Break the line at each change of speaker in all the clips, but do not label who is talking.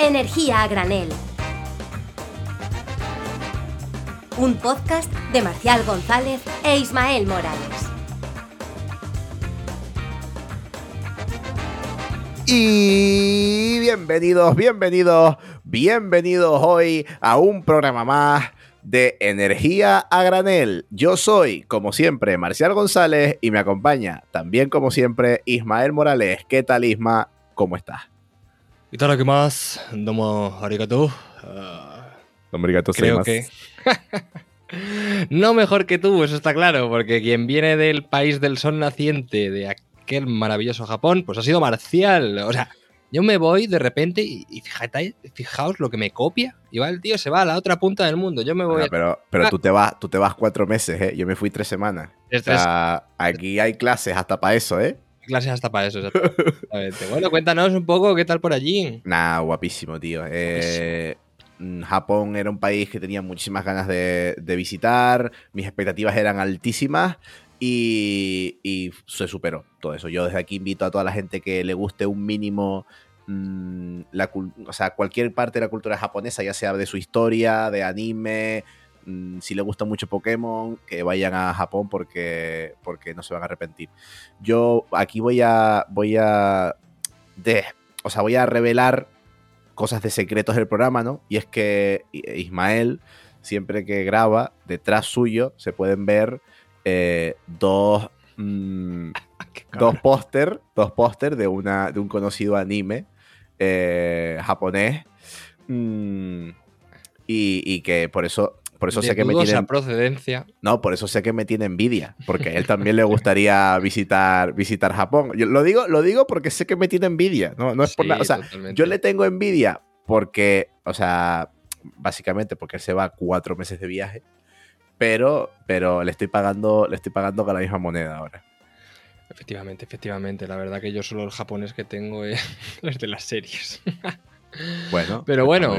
Energía a granel. Un podcast de Marcial González e Ismael Morales.
Y bienvenidos, bienvenidos, bienvenidos hoy a un programa más de Energía a Granel. Yo soy, como siempre, Marcial González y me acompaña también, como siempre, Ismael Morales. ¿Qué tal, Isma? ¿Cómo estás?
¿Y tal? ¿Qué más? Domo arigato. Ah,
Domo arigato
creo
gozaimasu.
que... no mejor que tú, eso está claro, porque quien viene del país del sol naciente, de aquel maravilloso Japón, pues ha sido Marcial. O sea, yo me voy de repente y, y fíjate, fijaos lo que me copia. Y va el tío, se va a la otra punta del mundo. Yo me voy
Bueno, pero pero
Ah.
tú, te vas, tú te vas cuatro meses, ¿eh? Yo me fui tres semanas. O sea, aquí hay clases hasta para eso, ¿eh?
Clases hasta para eso, exactamente. bueno, cuéntanos un poco qué tal por allí.
Nah, guapísimo, tío. Eh, Japón era un país que tenía muchísimas ganas de, de visitar, mis expectativas eran altísimas y, y se superó todo eso. Yo desde aquí invito a toda la gente que le guste un mínimo, mm, la, o sea, cualquier parte de la cultura japonesa, ya sea de su historia, de anime, mm, si le gusta mucho Pokémon, que vayan a Japón porque, porque no se van a arrepentir. Yo aquí voy a, voy a, de, o sea, voy a revelar cosas de secretos del programa, ¿no? Y es que Ismael, siempre que graba, detrás suyo se pueden ver eh, dos, mm, dos póster, dos póster de, una, de un conocido anime eh, japonés. mm, y, y que por eso, por eso
de
sé que me tiene,
procedencia.
no, por eso sé que me tiene envidia, porque a él también le gustaría visitar, visitar Japón. Yo lo digo, lo digo porque sé que me tiene envidia, no, no es por nada. O sea,
totalmente.
yo le tengo envidia porque, o sea, básicamente porque él se va cuatro meses de viaje, pero, pero le estoy pagando, le estoy pagando con la misma moneda ahora.
Efectivamente, efectivamente. La verdad que yo solo el japonés que tengo es de las series.
Bueno,
Pero bueno.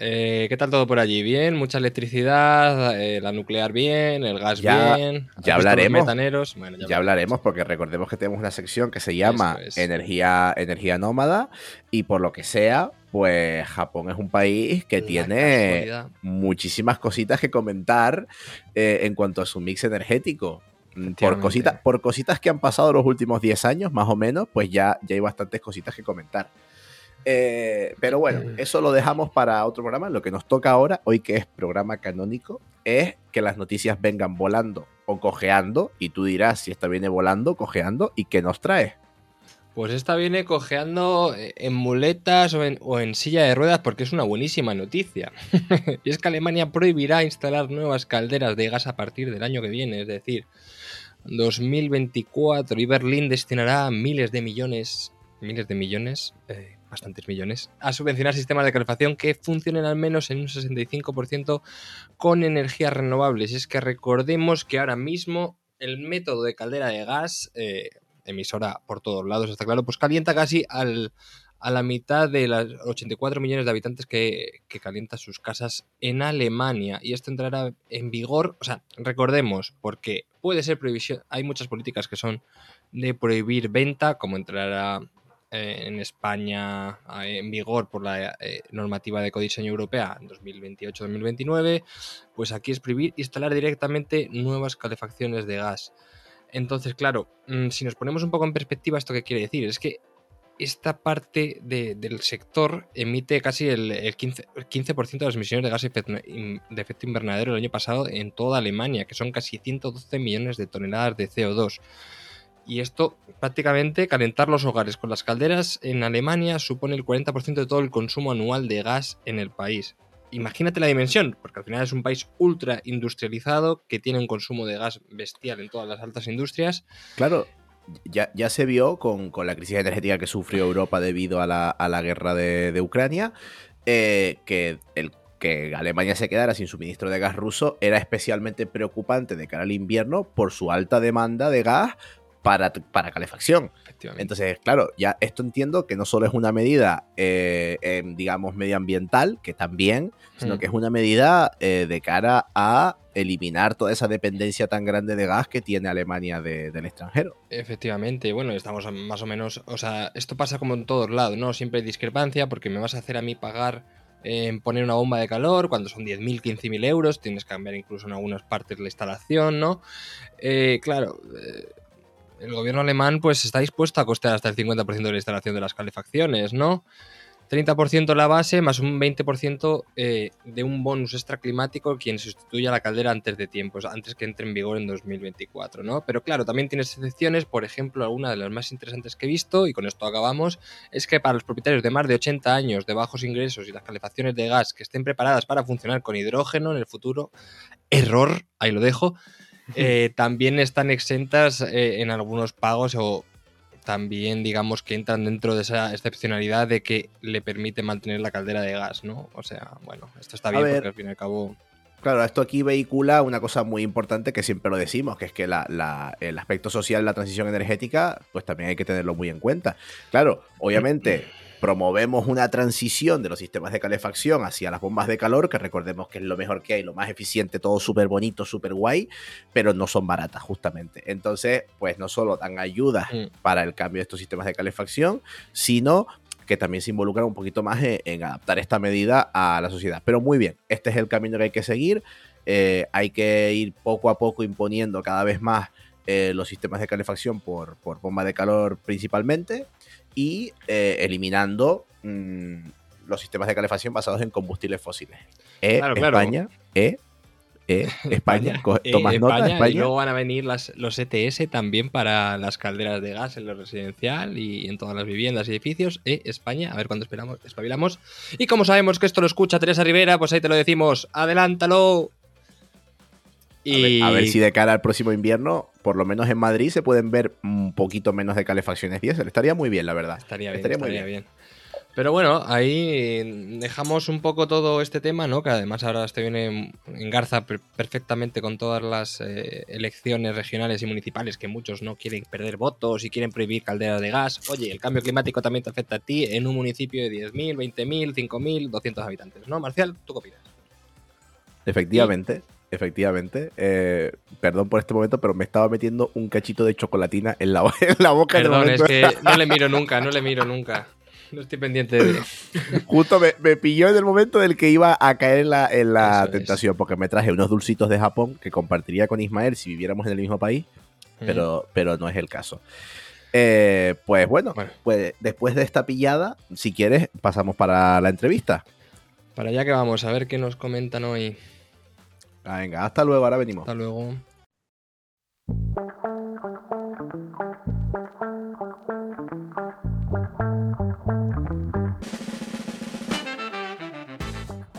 Eh, ¿Qué tal todo por allí? ¿Bien? ¿Mucha electricidad? eh, ¿La nuclear bien? ¿El gas
Ya-
bien? ¿Has
ya hablaremos.
metaneros? Bueno,
Ya hablaremos porque recordemos que tenemos una sección que se llama
es.
energía, energía nómada y por lo que sea, pues Japón es un país que
La
tiene muchísimas cositas que comentar eh, en cuanto a su mix energético. Mm, Por cositas, por cositas que han pasado los últimos 10 años, más o menos, pues ya, ya hay bastantes cositas que comentar. Eh, pero bueno, eso lo dejamos para otro programa. Lo que nos toca ahora, hoy que es programa canónico, es que las noticias vengan volando o cojeando. Y tú dirás si esta viene volando, cojeando y qué nos trae.
Pues esta viene cojeando eh, en muletas o en, o en silla de ruedas porque es una buenísima noticia. y es que Alemania prohibirá instalar nuevas calderas de gas a partir del año que viene, es decir, 2024 y Berlín destinará miles de millones, miles de millones, eh, bastantes millones, a subvencionar sistemas de calefacción que funcionen al menos en un 65% con energías renovables. Y es que recordemos que ahora mismo el método de caldera de gas, eh, emisora por todos lados, está claro, pues calienta casi al, a la mitad de los 84 millones de habitantes que, que calienta sus casas en Alemania. Y esto entrará en vigor, o sea, recordemos, porque puede ser prohibición, hay muchas políticas que son de prohibir venta, como entrará eh, en España eh, en vigor por la eh, normativa de ecodiseño europea en 2028-2029, pues aquí es prohibir instalar directamente nuevas calefacciones de gas. Entonces, claro, mm, si nos ponemos un poco en perspectiva, ¿esto qué quiere decir? Es que esta parte de- del sector emite casi el, el 15%, el 15% de las emisiones de gas de efecto invernadero el año pasado en toda Alemania, que son casi 112 millones de toneladas de CO2. Y esto, prácticamente, calentar los hogares con las calderas en Alemania supone el 40% de todo el consumo anual de gas en el país. Imagínate la dimensión, porque al final es un país ultra industrializado que tiene un consumo de gas bestial en todas las altas industrias.
Claro, ya, ya se vio con, con la crisis energética que sufrió Europa debido a la, a la guerra de, de Ucrania, eh, que el que Alemania se quedara sin suministro de gas ruso era especialmente preocupante de cara al invierno por su alta demanda de gas para, para calefacción. Entonces, claro, ya esto entiendo que no solo es una medida, eh, em, digamos, medioambiental, que también, sino
Mm.
que es una medida eh, de cara a eliminar toda esa dependencia tan grande de gas que tiene Alemania de- del extranjero.
Efectivamente, bueno, estamos más o menos, o sea, esto pasa como en todos lados, ¿no? Siempre hay discrepancia porque me vas a hacer a mí pagar en poner una bomba de calor cuando son 10.000, 15.000 euros, tienes que cambiar incluso en algunas partes la instalación, ¿no? Eh, claro, eh, el gobierno alemán pues está dispuesto a costear hasta el 50% de la instalación de las calefacciones, ¿no? 30% la base más un 20% eh, de un bonus extra climático quien sustituya la caldera antes de tiempo, antes que entre en vigor en 2024, ¿no? Pero claro, también tienes excepciones, por ejemplo, alguna de las más interesantes que he visto, y con esto acabamos, es que para los propietarios de más de 80 años de bajos ingresos y las calefacciones de gas que estén preparadas para funcionar con hidrógeno en el futuro, error, ahí lo dejo, eh, también están exentas eh, en algunos pagos o también digamos que entran dentro de esa excepcionalidad de que le permite mantener la caldera de gas, ¿no? O sea, bueno, esto está bien
ver.
porque al fin y al cabo...
Claro, esto aquí vehicula una cosa muy importante que siempre lo decimos, que es que la- la- el aspecto social de la transición energética, pues también hay que tenerlo muy en cuenta. Claro, obviamente promovemos una transición de los sistemas de calefacción hacia las bombas de calor, que recordemos que es lo mejor que hay, lo más eficiente, todo súper bonito, súper guay, pero no son baratas justamente. Entonces, pues no solo dan ayudas
Mm.
para el cambio de estos sistemas de calefacción, sino que también se involucran un poquito más en, en adaptar esta medida a la sociedad. Pero muy bien, este es el camino que hay que seguir. Eh, hay que ir poco a poco imponiendo cada vez más eh, los sistemas de calefacción por, por bomba de calor principalmente y eh, eliminando mm, los sistemas de calefacción basados en combustibles fósiles. Eh,
Claro, claro.
España, eh, eh, España,
Eh,
tomas nota,
España,
España.
Y luego van a venir las, los ETS también para las calderas de gas en lo residencial y en todas las viviendas y edificios. Eh, España, a ver cuándo esperamos, espabilamos. Y como sabemos que esto lo escucha Teresa Rivera, pues ahí te lo decimos. ¡Adelántalo!
A ver, a ver si de cara al próximo invierno, por lo menos en Madrid, se pueden ver un poquito menos de calefacciones diésel. Estaría muy bien, la verdad.
Estaría bien,
Estaría
estaría,
muy
bien. Pero bueno, ahí dejamos un poco todo este tema, ¿no? Que además ahora este viene en garza per- perfectamente con todas las eh, elecciones regionales y municipales que muchos no quieren perder votos y quieren prohibir calderas de gas. Oye, el cambio climático también te afecta a ti en un municipio de 10.000, 20.000, 5.000, 200 habitantes, ¿no? Marcial, ¿tú qué opinas?
Efectivamente, efectivamente. Eh, perdón por este momento, pero me estaba metiendo un cachito de chocolatina en la, en la boca.
Perdón, es que no le miro nunca, no le miro nunca. No estoy pendiente de...
Justo me, me pilló en el momento del que iba a caer en la, en la
Eso es.
tentación, porque me traje unos dulcitos de Japón que compartiría con Ismael si viviéramos en el mismo país, pero, pero no es el caso. Eh, pues bueno,
Bueno.
pues después de esta pillada, si quieres, pasamos para la entrevista.
Para allá que vamos, a ver qué nos comentan hoy.
Venga, hasta luego, ahora venimos.
Hasta luego.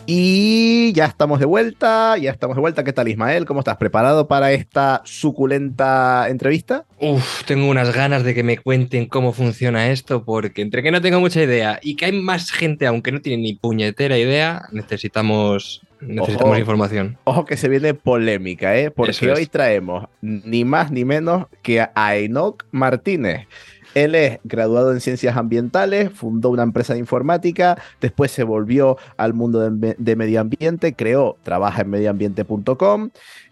Y ya estamos de vuelta, ya estamos de vuelta. ¿Qué tal, Ismael? ¿Cómo estás? ¿Preparado para esta suculenta entrevista?
Uf, tengo unas ganas de que me cuenten cómo funciona esto, porque entre que no tengo mucha idea y que hay más gente, aunque no tiene ni puñetera idea, necesitamos, necesitamos
Ojo.
información.
Ojo que se viene polémica, ¿eh? Porque
es.
hoy traemos ni más ni menos que a Enoch Martínez. Él es graduado en ciencias ambientales, fundó una empresa de informática, después se volvió al mundo de, me- de medio ambiente, creó, trabaja en medioambiente.com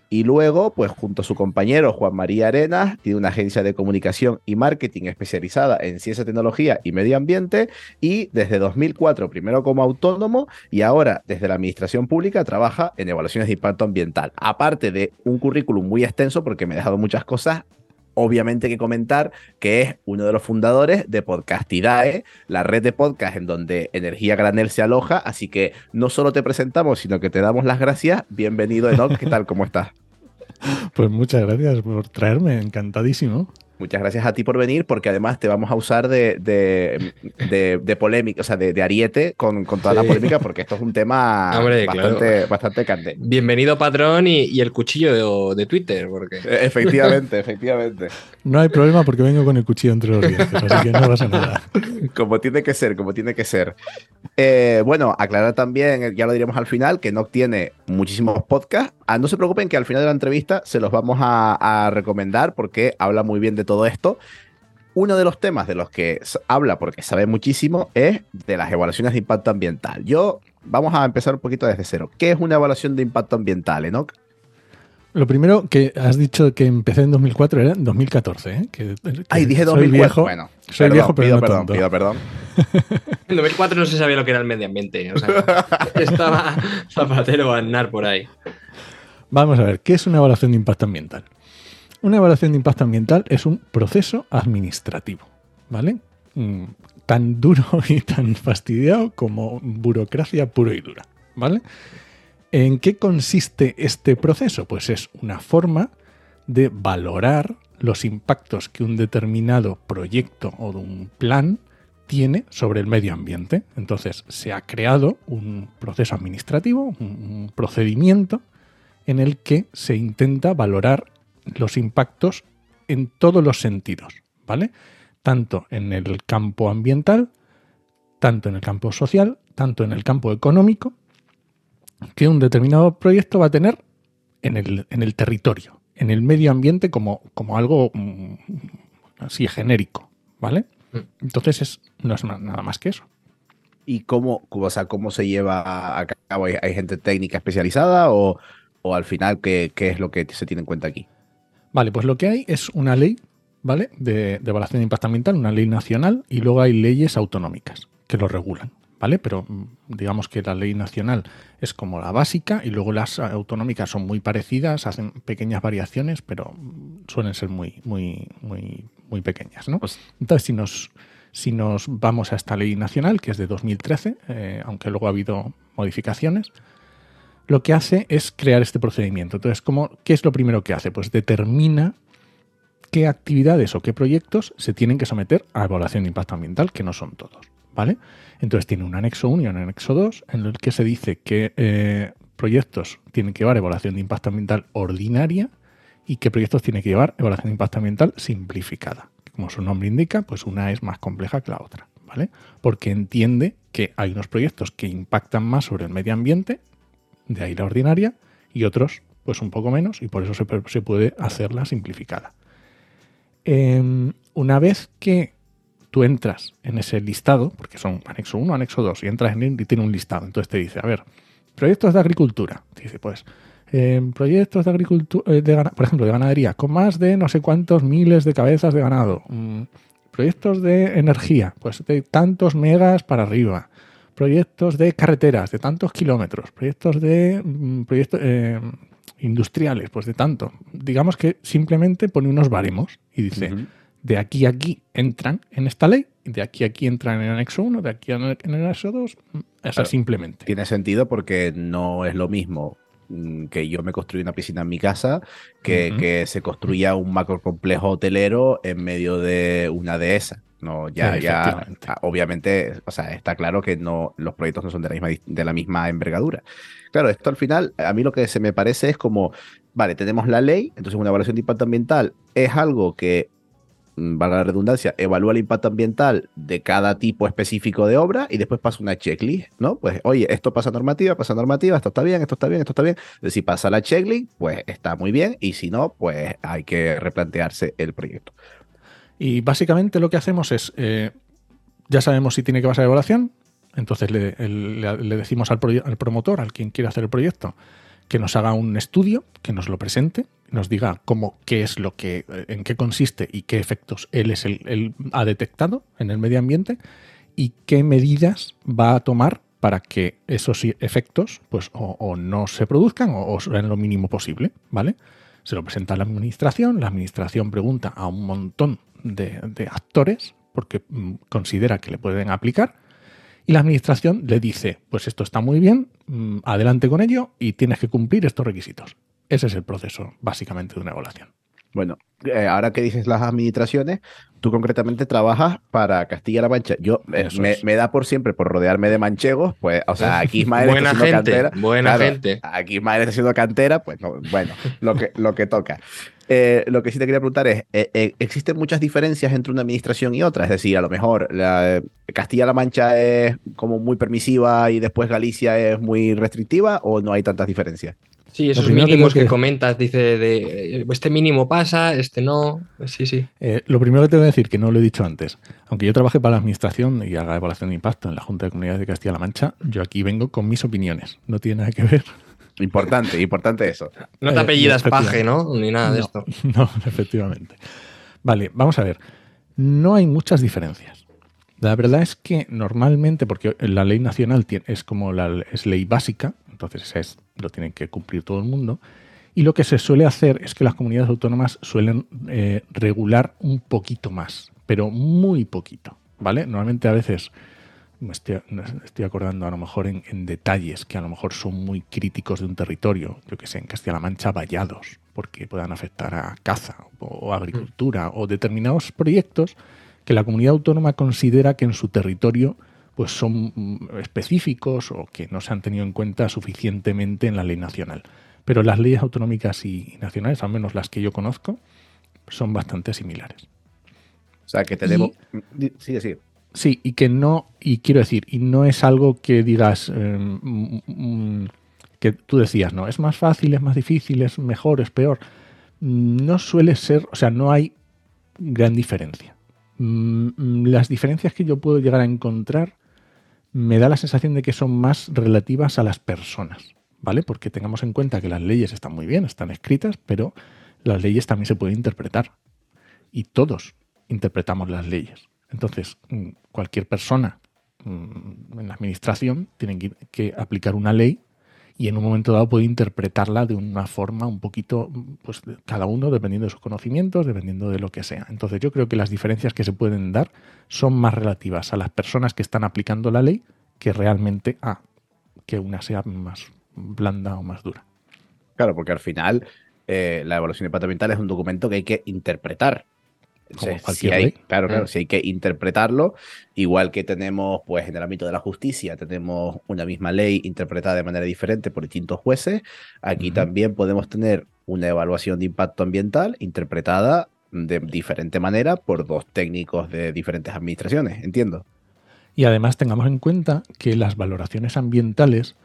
y luego, pues junto a su compañero Juan María Arenas, tiene una agencia de comunicación y marketing especializada en ciencia, tecnología y medio ambiente y desde 2004, primero como autónomo y ahora desde la administración pública trabaja en evaluaciones de impacto ambiental. Aparte de un currículum muy extenso porque me he dejado muchas cosas, obviamente que comentar que es uno de los fundadores de Podcastidae, la red de podcast en donde Energía Granel se aloja, así que no solo te presentamos, sino que te damos las gracias. Bienvenido Enoch, ¿qué tal? ¿Cómo estás?
Pues muchas gracias por traerme, encantadísimo.
Muchas gracias a ti por venir, porque además te vamos a usar de, de, de- de polémica, o sea, de, de ariete con, con toda la polémica, porque esto es un tema
Hombre,
bastante, bastante candente.
Bienvenido, patrón, y, y el cuchillo de, de Twitter, porque
E- Efectivamente, efectivamente.
No hay problema porque vengo con el cuchillo entre los dientes, así que no pasa nada.
Como tiene que ser, como tiene que ser. Eh, bueno, aclarar también, ya lo diremos al final, que Noc tiene muchísimos podcasts, ah, no se preocupen que al final de la entrevista se los vamos a, a recomendar porque habla muy bien de todo esto. Uno de los temas de los que habla, porque sabe muchísimo, es de las evaluaciones de impacto ambiental. Yo, vamos a empezar un poquito desde cero. ¿Qué es una evaluación de impacto ambiental, Enoch?
Lo primero que has dicho que empecé en 2004 era en 2014, ¿eh? Que, que
Ay, dije
soy
2004.
viejo,
bueno,
soy
perdón,
viejo, pero
pido
no
perdón,
tonto.
pido perdón.
En 2004 no se sabía lo que era el medio ambiente. O sea, estaba Zapatero a andar por ahí.
Vamos a ver, ¿qué es una evaluación de impacto ambiental? Una evaluación de impacto ambiental es un proceso administrativo, ¿vale? Mm, Tan duro y tan fastidiado como burocracia pura y dura, ¿vale? ¿En qué consiste este proceso? Pues es una forma de valorar los impactos que un determinado proyecto o un plan tiene sobre el medio ambiente. Entonces se ha creado un proceso administrativo, un procedimiento en el que se intenta valorar los impactos en todos los sentidos, ¿vale? Tanto en el campo ambiental, tanto en el campo social, tanto en el campo económico, que un determinado proyecto va a tener en el, en el territorio, en el medio ambiente como, como algo mm, así genérico, ¿vale?
Mm.
Entonces es, no es na- nada más que eso.
¿Y cómo, o sea, cómo se lleva a cabo? ¿Hay, hay gente técnica especializada o, o al final qué, qué es lo que se tiene en cuenta aquí?
Vale, pues lo que hay es una ley, ¿vale? De, de evaluación de impacto ambiental, una ley nacional, y luego hay leyes autonómicas que lo regulan, ¿vale? Pero mm, digamos que la ley nacional es como la básica y luego las autonómicas son muy parecidas, hacen pequeñas variaciones, pero mm, suelen ser muy, muy, muy, muy pequeñas, ¿no?
Pues-
Entonces, si nos, si nos vamos a esta ley nacional, que es de 2013, eh, aunque luego ha habido modificaciones, lo que hace es crear este procedimiento. Entonces, ¿cómo, ¿qué es lo primero que hace? Pues determina qué actividades o qué proyectos se tienen que someter a evaluación de impacto ambiental, que no son todos, ¿vale? Entonces tiene un anexo 1 y un anexo 2 en el que se dice que eh, proyectos tienen que llevar evaluación de impacto ambiental ordinaria y qué proyectos tienen que llevar evaluación de impacto ambiental simplificada. Como su nombre indica, pues una es más compleja que la otra, ¿vale? Porque entiende que hay unos proyectos que impactan más sobre el medio ambiente, de ahí la ordinaria, y otros pues un poco menos, y por eso se, se puede hacer la simplificada. Em, una vez que tú entras en ese listado, porque son anexo 1, anexo 2, y entras en él y tiene un listado, entonces te dice, a ver, proyectos de agricultura, dice, pues, em, proyectos de agricultura, por ejemplo, de ganadería, con más de no sé cuántos miles de cabezas de ganado. Mm, proyectos de energía, pues de tantos megas para arriba. Proyectos de carreteras, de tantos kilómetros. Proyectos de mm, proyectos eh, industriales, pues de tanto. Digamos que simplemente pone unos baremos y dice, de aquí a aquí entran en esta ley, de aquí a aquí entran en el anexo 1, de aquí a- en el anexo 2, o sea,
Claro.
simplemente.
Tiene sentido porque no es lo mismo mm, que yo me construí una piscina en mi casa que, que se construya un macro complejo hotelero en medio de una dehesa. No, ya, ya, ah, obviamente, o sea, está claro que no, los proyectos no son de la misma, de la misma envergadura. Claro, esto al final, a mí lo que se me parece es como, vale, tenemos la ley, entonces una evaluación de impacto ambiental es algo que, mm, valga la redundancia, evalúa el impacto ambiental de cada tipo específico de obra y después pasa una checklist, ¿no? Pues, oye, esto pasa normativa, pasa normativa, esto está bien, esto está bien, esto está bien. Si pasa la checklist, pues está muy bien y si no, pues hay que replantearse el proyecto.
Y básicamente lo que hacemos es, eh, ya sabemos si tiene que pasar evaluación, entonces le, le- decimos al, al promotor, al quien quiera hacer el proyecto, que nos haga un estudio, que nos lo presente, nos diga cómo, qué es lo que, en qué consiste y qué efectos él es el, él ha detectado en el medio ambiente y qué medidas va a tomar para que esos efectos pues o, o no se produzcan o, o sean lo mínimo posible, ¿vale? Se lo presenta a la administración, la administración pregunta a un montón de, de actores porque mm, considera que le pueden aplicar y la administración le dice, pues esto está muy bien, mm, adelante con ello y tienes que cumplir estos requisitos. Ese es el proceso básicamente de una evaluación.
Bueno, eh, ahora que dices las administraciones, tú concretamente trabajas para Castilla-La Mancha. Yo eh, me, da por siempre por rodearme de manchegos, pues, o sea, aquí Ismael
Buena
está
gente,
cantera.
buena
Claro,
gente.
Aquí Ismael está haciendo cantera, pues no, bueno, lo que, lo que toca. Eh, lo que sí te quería preguntar es, ¿existen muchas diferencias entre una administración y otra? Es decir, a lo mejor la, Castilla-La Mancha es como muy permisiva y después Galicia es muy restrictiva o no hay tantas diferencias?
Sí, esos
que
mínimos que, comentas, dice de eh, este mínimo pasa, este no. Sí, sí.
Eh, lo primero que tengo que decir, que no lo he dicho antes, aunque yo trabaje para la administración y haga evaluación de impacto en la Junta de Comunidades de Castilla-La Mancha, yo aquí vengo con mis opiniones. No tiene nada que ver.
Importante, importante eso.
No te
Eh,
apellidas paje, ¿no? Ni nada de
no,
esto.
No, efectivamente. Vale, vamos a ver. No hay muchas diferencias. La verdad es que normalmente, porque la ley nacional es como la es ley básica, entonces es, lo tienen que cumplir todo el mundo. Y lo que se suele hacer es que las comunidades autónomas suelen eh, regular un poquito más, pero muy poquito, ¿vale? Normalmente a veces me estoy, acordando a lo mejor en, detalles que a lo mejor son muy críticos de un territorio, yo que sé, en Castilla-La Mancha, vallados, porque puedan afectar a caza o agricultura o determinados proyectos que la comunidad autónoma considera que en su territorio pues son mm, específicos o que no se han tenido en cuenta suficientemente en la ley nacional. Pero las leyes autonómicas y nacionales, al menos las que yo conozco, son bastante similares.
O sea, que tenemos. Sí, sí.
Sí, y que no, y quiero decir, y no es algo que digas, eh, mm, mm, que tú decías, no, es más fácil, es más difícil, es mejor, es peor. No suele ser, o sea, no hay gran diferencia. Las diferencias que yo puedo llegar a encontrar me da la sensación de que son más relativas a las personas, ¿vale? Porque tengamos en cuenta que las leyes están muy bien, están escritas, pero las leyes también se pueden interpretar. Y todos interpretamos las leyes. Entonces, mm, cualquier persona mm, en la administración tiene que, que aplicar una ley y en un momento dado puede interpretarla de una forma un poquito, pues cada uno dependiendo de sus conocimientos, dependiendo de lo que sea. Entonces yo creo que las diferencias que se pueden dar son más relativas a las personas que están aplicando la ley que realmente a que una sea más blanda o más dura.
Claro, porque al final eh, la evaluación departamental es un documento que hay que interpretar.
Como cualquier
si hay,
ley.
Claro, claro,
Mm.
si hay que interpretarlo, igual que tenemos, pues, en el ámbito de la justicia, tenemos una misma ley interpretada de manera diferente por distintos jueces, aquí también podemos tener una evaluación de impacto ambiental interpretada de diferente manera por dos técnicos de diferentes administraciones, entiendo.
Y además tengamos en cuenta que las valoraciones ambientales,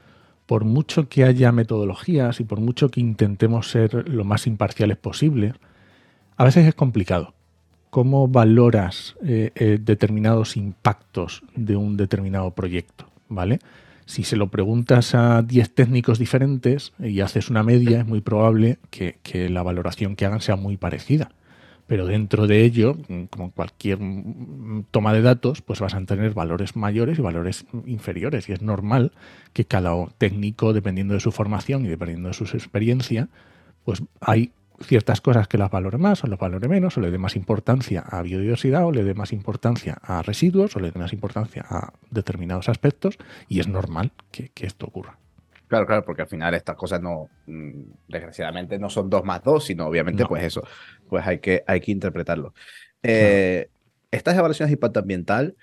por mucho que haya metodologías y por mucho que intentemos ser lo más imparciales posible, a veces es complicado. ¿Cómo valoras eh, eh, determinados impactos de un determinado proyecto? ¿Vale? Si se lo preguntas a 10 técnicos diferentes y haces una media, es muy probable que, que la valoración que hagan sea muy parecida pero dentro de ello, como cualquier toma de datos, pues vas a tener valores mayores y valores inferiores. Y es normal que cada técnico, dependiendo de su formación y dependiendo de su experiencia, pues hay ciertas cosas que las valore más o las valore menos, o le dé más importancia a biodiversidad, o le dé más importancia a residuos, o le dé más importancia a determinados aspectos, y es normal que, que esto ocurra.
Claro, claro, porque al final estas cosas no, mm, desgraciadamente no son dos más dos, sino obviamente
No.
pues eso, pues hay que, hay que interpretarlo. Eh, Estas evaluaciones de impacto ambiental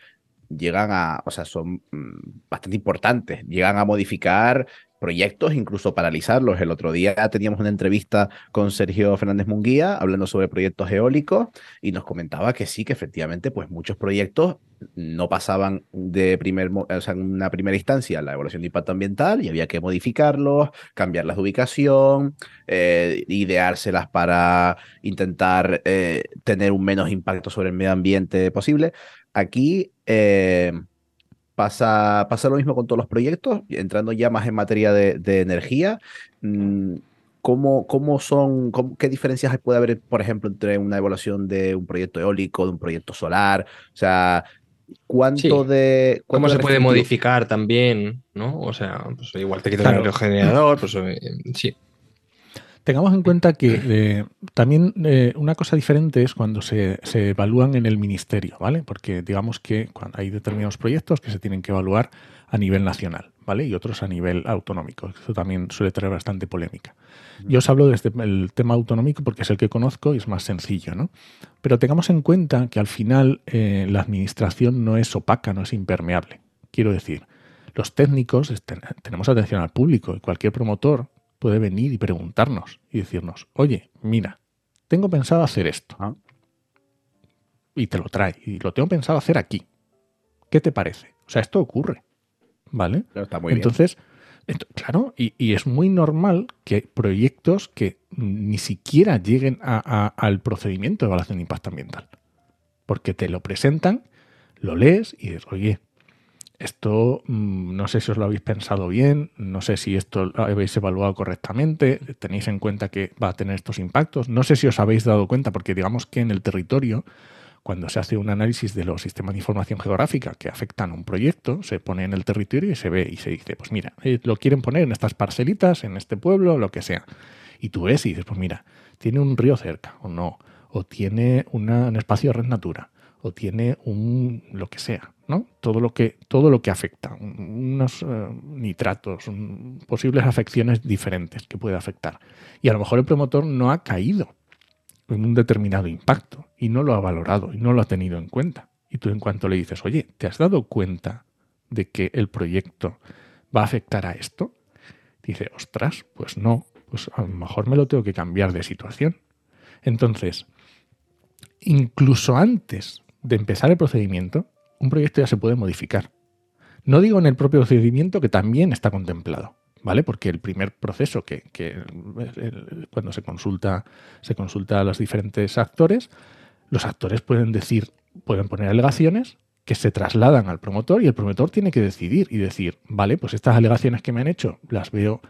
llegan a, o sea, son mm, bastante importantes, llegan a modificar proyectos, incluso paralizarlos. El otro día teníamos una entrevista con Sergio Fernández Munguía hablando sobre proyectos eólicos y nos comentaba que sí, que efectivamente, pues muchos proyectos no pasaban de primer, o sea, en una primera instancia la evaluación de impacto ambiental y había que modificarlos, cambiarlas de ubicación, eh, ideárselas para intentar eh, tener un menos impacto sobre el medio ambiente posible. Aquí eh, pasa, pasa lo mismo con todos los proyectos, entrando ya más en materia de, de energía. mm, ¿Cómo, cómo son, cómo- qué diferencias puede haber, por ejemplo, entre una evaluación de un proyecto eólico, de un proyecto solar? O sea, ¿cuánto
Sí.
de...
¿Cómo se
de
puede modificar también? ¿No? O sea, pues igual te quitas
Claro.
el aerogenerador, pues eh, sí.
Tengamos en cuenta que eh, también eh, una cosa diferente es cuando se, se evalúan en el ministerio, ¿vale? Porque digamos que cuando hay determinados proyectos que se tienen que evaluar a nivel nacional, ¿vale? Y otros a nivel autonómico. Eso también suele traer bastante polémica. Yo os hablo desde el tema autonómico porque es el que conozco y es más sencillo, ¿no? Pero tengamos en cuenta que al final eh, la administración no es opaca, no es impermeable. Quiero decir, los técnicos este- tenemos atención al público y cualquier promotor puede venir y preguntarnos y decirnos, oye, mira, tengo pensado hacer esto.
Ah.
Y te lo trae. Y lo tengo pensado hacer aquí. ¿Qué te parece? O sea, esto ocurre. ¿Vale?
Claro, está muy bien.
Entonces, Ent- claro, y, y es muy normal que proyectos que ni siquiera lleguen a- a- al procedimiento de evaluación de impacto ambiental. Porque te lo presentan, lo lees y dices, oye, esto mm, no sé si os lo habéis pensado bien, no sé si esto lo habéis evaluado correctamente, tenéis en cuenta que va a tener estos impactos, no sé si os habéis dado cuenta, porque digamos que en el territorio, cuando se hace un análisis de los sistemas de información geográfica que afectan a un proyecto, se pone en el territorio y se ve y se dice, pues mira, eh, lo quieren poner en estas parcelitas, en este pueblo, lo que sea. Y tú ves y dices, pues mira, tiene un río cerca o no, o tiene un espacio de red natura, o tiene un lo que sea, ¿no? Todo lo que, todo lo que afecta, un- unos eh, nitratos, posibles afecciones diferentes que puede afectar. Y a lo mejor el promotor no ha caído en un determinado impacto y no lo ha valorado y no lo ha tenido en cuenta. Y tú en cuanto le dices, oye, ¿te has dado cuenta de que el proyecto va a afectar a esto? Dice, ostras, pues no, pues a lo mejor me lo tengo que cambiar de situación. Entonces, incluso antes de empezar el procedimiento, un proyecto ya se puede modificar. No digo en el propio procedimiento que también está contemplado, ¿vale? Porque el primer proceso que, cuando se consulta, se consulta a los diferentes actores, los actores pueden decir, pueden poner alegaciones que se trasladan al promotor y el promotor tiene que decidir y decir, vale, pues estas alegaciones que me han hecho las veo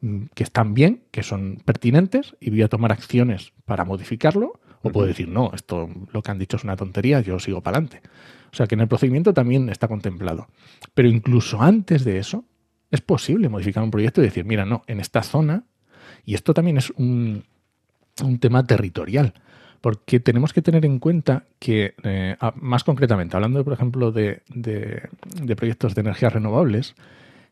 mm, que están bien, que son pertinentes y voy a tomar acciones para modificarlo. O puedo decir, no, esto lo que han dicho es una tontería, yo sigo para adelante. O sea que en el procedimiento también está contemplado. Pero incluso antes de eso, es posible modificar un proyecto y decir, mira, no, en esta zona, y esto también es un, un tema territorial, porque tenemos que tener en cuenta que, eh, más concretamente, hablando, por ejemplo, de, de- de proyectos de energías renovables,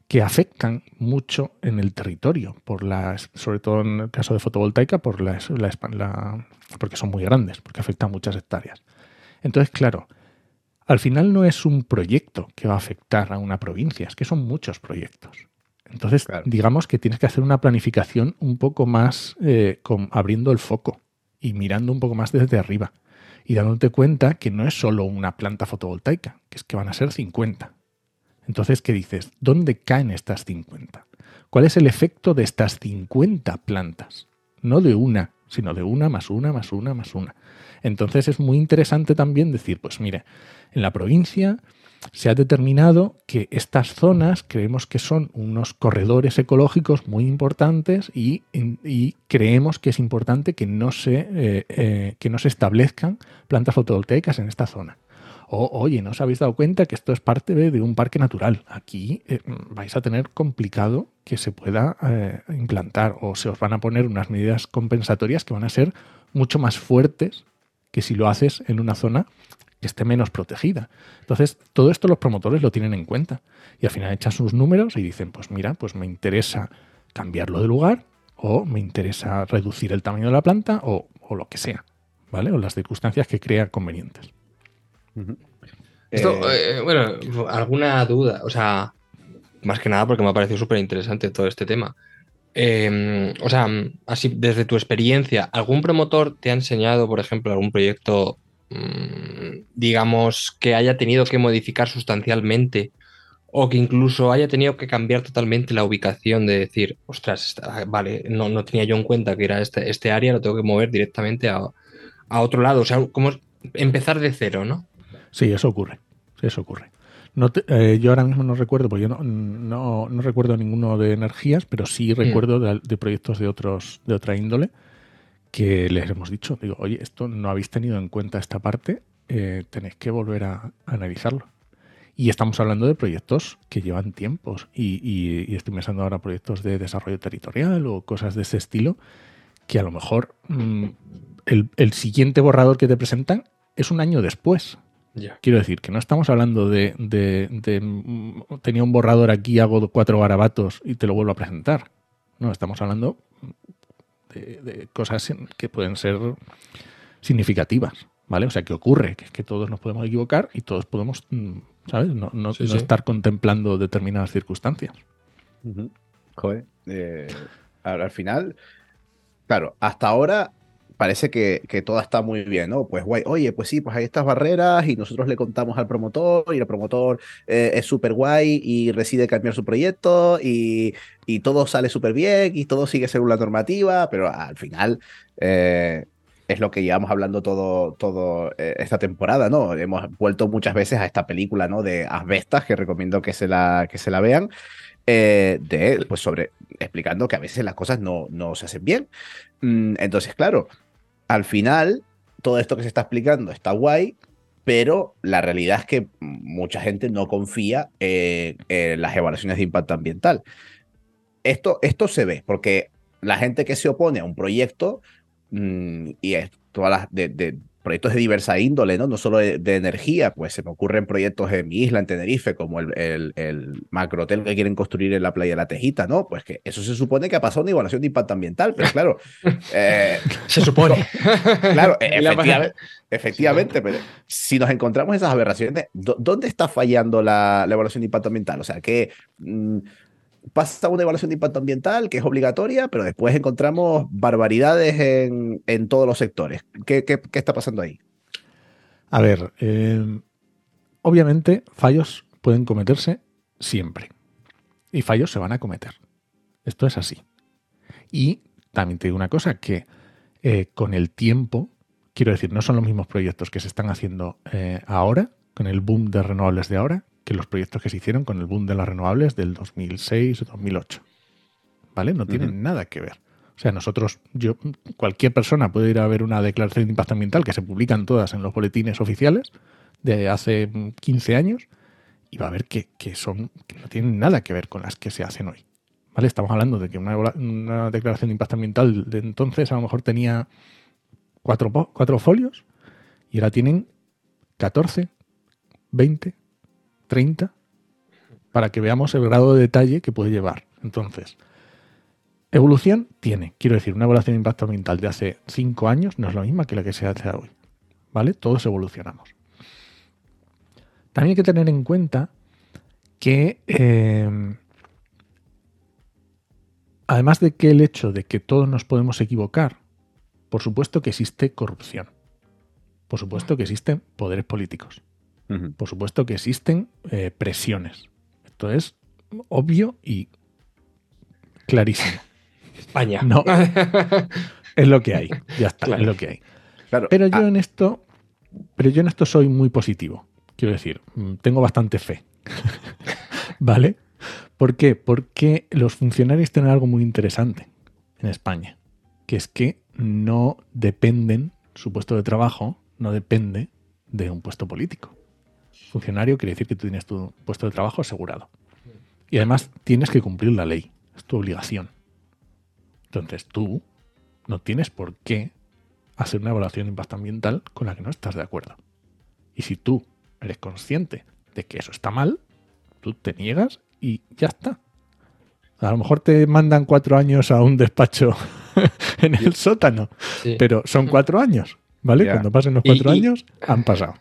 que afectan mucho en el territorio, por las, sobre todo en el caso de fotovoltaica, por la, la la- porque son muy grandes, porque afectan muchas hectáreas. Entonces, claro, al final no es un proyecto que va a afectar a una provincia, es que son muchos proyectos. Entonces,
Claro.
digamos que tienes que hacer una planificación un poco más eh, con- abriendo el foco y mirando un poco más desde arriba y dándote cuenta que no es solo una planta fotovoltaica, que es que van a ser 50. Entonces, ¿qué dices? ¿Dónde caen estas 50? ¿Cuál es el efecto de estas 50 plantas? No de una, sino de una más una más una más una. Entonces es muy interesante también decir, pues mire, en la provincia se ha determinado que estas zonas creemos que son unos corredores ecológicos muy importantes y, creemos que es importante que no, se, eh, eh, que no se establezcan plantas fotovoltaicas en esta zona. O, oye, ¿no os habéis dado cuenta que esto es parte de, un parque natural? Aquí eh, vais a tener complicado que se pueda eh, implantar o se os van a poner unas medidas compensatorias que van a ser mucho más fuertes que si lo haces en una zona que esté menos protegida. Entonces, todo esto los promotores lo tienen en cuenta y al final echan sus números y dicen, pues mira, pues me interesa cambiarlo de lugar o me interesa reducir el tamaño de la planta o, o lo que sea, ¿vale? O las circunstancias que crean convenientes.
Esto,
Eh,
eh, bueno, alguna duda, o sea, más que nada porque me ha parecido súper interesante todo este tema. Eh, o sea, así desde tu experiencia, ¿algún promotor te ha enseñado, por ejemplo, algún proyecto, mmm, digamos, que haya tenido que modificar sustancialmente o que incluso haya tenido que cambiar totalmente la ubicación de decir, ostras, vale, no, no tenía yo en cuenta que era este, este área, lo tengo que mover directamente a, a otro lado? O sea, como empezar de cero, ¿no?
Sí, eso ocurre. Sí, eso ocurre. No te- eh, yo ahora mismo no recuerdo, porque yo no, no, no recuerdo ninguno de energías, pero sí recuerdo de, de proyectos de otros de otra índole que les hemos dicho, digo, oye, esto no habéis tenido en cuenta esta parte, eh, tenéis que volver a, a analizarlo. Y estamos hablando de proyectos que llevan tiempos y, y- y estoy pensando ahora proyectos de desarrollo territorial o cosas de ese estilo que a lo mejor mm, el, el siguiente borrador que te presentan es un año después. Quiero decir que no estamos hablando de, de- de, tenía un borrador aquí, hago cuatro garabatos y te lo vuelvo a presentar. No, estamos hablando de, de cosas que pueden ser significativas, ¿vale? O sea, que ocurre, que es que todos nos podemos equivocar y todos podemos, mm, ¿sabes? No, no-
Sí,
no
sí.
estar contemplando determinadas circunstancias.
Ujú. Joder. eh, ahora, al final, claro, hasta ahora parece que, que todo está muy bien, ¿no? Pues guay, oye, pues sí, pues hay estas barreras y nosotros le contamos al promotor y el promotor eh, es súper guay y decide cambiar su proyecto y, y todo sale súper bien y todo sigue según la normativa, pero al final eh, es lo que llevamos hablando todo, todo eh, esta temporada, ¿no? Hemos vuelto muchas veces a esta película, ¿no? De Asbestas, que recomiendo que se la, que se la vean. Eh, de, pues sobre, explicando que a veces las cosas no, no se hacen bien. Mm, entonces, claro, al final, todo esto que se está explicando está guay, pero la realidad es que mucha gente no confía en, las evaluaciones de impacto ambiental. Esto, esto se ve, porque la gente que se opone a un proyecto, mm, y es todas las proyectos de diversa índole, ¿no? No solo de, energía, pues se me ocurren proyectos en mi isla, en Tenerife, como el, el, el macrohotel que quieren construir en la playa de la Tejita, ¿no? Pues que eso se supone que ha pasado una evaluación de impacto ambiental, pero claro.
Eh, se supone.
claro, efectivamente, efectivamente, pero si nos encontramos esas aberraciones, ¿dónde está fallando la, la evaluación de impacto ambiental? O sea, que. Mm, pasa una evaluación de impacto ambiental que es obligatoria, pero después encontramos barbaridades en, en todos los sectores. ¿Qué, ¿Qué, qué, está pasando ahí?
A ver, eh, obviamente fallos pueden cometerse siempre. Y fallos se van a cometer. Esto es así. Y también te digo una cosa, que eh, con el tiempo, quiero decir, no son los mismos proyectos que se están haciendo eh, ahora, con el boom de renovables de ahora, que los proyectos que se hicieron con el boom de las renovables del 2006 o 2008. ¿Vale? No tienen nada que ver. O sea, nosotros, yo, cualquier persona puede ir a ver una declaración de impacto ambiental que se publican todas en los boletines oficiales de hace 15 años y va a ver que, son, que no tienen nada que ver con las que se hacen hoy. ¿Vale? Estamos hablando de que una, una declaración de impacto ambiental de entonces a lo mejor tenía cuatro, cuatro folios y ahora tienen 14, 20, 30 para que veamos el grado de detalle que puede llevar. Entonces, evolución tiene, quiero decir, una evaluación de impacto ambiental de hace 5 años no es la misma que la que se hace hoy. ¿Vale? Todos evolucionamos. También hay que tener en cuenta que, eh, además de que el hecho de que todos nos podemos equivocar, por supuesto que existe corrupción. Por supuesto que existen poderes políticos. Por supuesto que existen eh, presiones. Esto es obvio y clarísimo.
España.
No. es lo que hay. Ya está, es lo que hay. pero yo ah. en esto, pero yo en esto soy muy positivo. Quiero decir, mm, tengo bastante fe. ¿Vale? ¿Por qué? Porque los funcionarios tienen algo muy interesante en España, que es que no dependen, su puesto de trabajo no depende de un puesto político funcionario quiere decir que tú tienes tu puesto de trabajo asegurado. Y además tienes que cumplir la ley, es tu obligación. Entonces tú no tienes por qué hacer una evaluación de impacto ambiental con la que no estás de acuerdo. Y si tú eres consciente de que eso está mal, tú te niegas y ya está. A lo mejor te mandan cuatro años a un despacho en el sótano, pero son cuatro años, ¿vale? Cuando pasen los cuatro años, han pasado.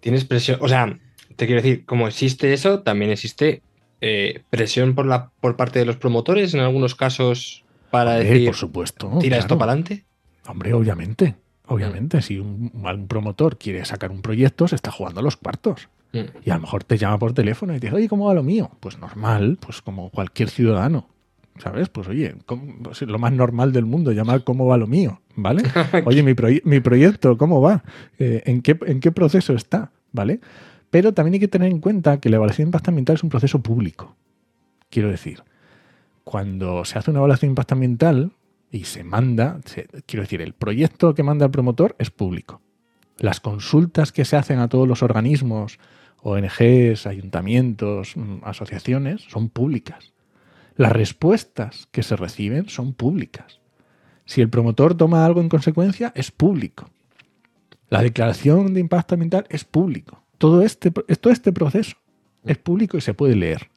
Tienes presión, o sea, te quiero decir, como existe eso, también existe eh, presión por, la, por parte de los promotores en algunos casos para decir,
por supuesto,
tira esto para adelante.
Hombre, obviamente, obviamente, si un, promotor quiere sacar un proyecto, se está jugando los cuartos. Mm. Y a lo mejor te llama por teléfono y te dice, oye, ¿cómo va lo mío? Pues normal, pues como cualquier ciudadano. ¿Sabes? Pues oye, pues, lo más normal del mundo, llamar cómo va lo mío, ¿vale? Oye, mi, mi proyecto, ¿cómo va? Eh, ¿en, qué, ¿En qué proceso está? ¿Vale? Pero también hay que tener en cuenta que la evaluación de impacto ambiental es un proceso público. Quiero decir, cuando se hace una evaluación de impacto ambiental y se manda, quiero decir, el proyecto que manda el promotor es público. Las consultas que se hacen a todos los organismos, ONGs, ayuntamientos, mm, asociaciones, son públicas. Las respuestas que se reciben son públicas. Si el promotor toma algo en consecuencia, es público. La declaración de impacto ambiental es público. Todo este, todo este proceso es público y se puede leer.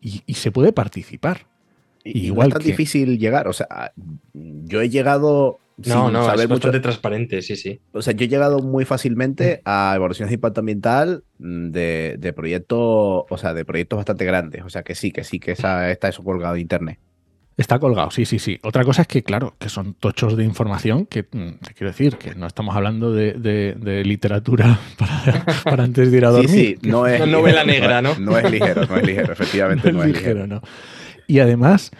Y, se puede participar.
Y igual es tan difícil llegar. O sea, yo he llegado.
No, no, es bastante transparente, sí, sí.
O sea, yo he llegado muy fácilmente a evaluaciones de impacto ambiental mm, de, de proyectos, o sea, de proyectos bastante grandes. O sea, que sí, que sí, que está eso colgado de internet.
Está colgado, sí, sí, sí. Otra cosa es que, claro, que son tochos de información que, mm, te quiero decir, que no estamos hablando de, de- de literatura para, para antes de ir a dormir.
Sí, sí, no es.
Una novela negra, ¿no?
No es ligero, no es ligero, efectivamente no es ligero.
¿no? Y además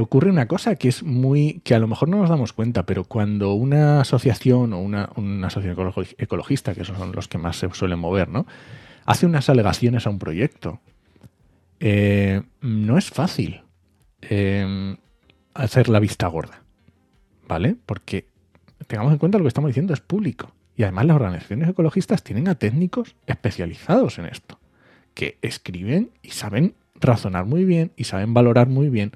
ocurre una cosa que es muy, que a lo mejor no nos damos cuenta, pero cuando una asociación o una, una asociación ecolo- ecologista, que son los que más se suelen mover, ¿no? Hace unas alegaciones a un proyecto. eh, no es fácil eh, hacer la vista gorda, ¿vale? Porque tengamos en cuenta lo que estamos diciendo es público. Y además las organizaciones ecologistas tienen a técnicos especializados en esto, que escriben y saben razonar muy bien y saben valorar muy bien.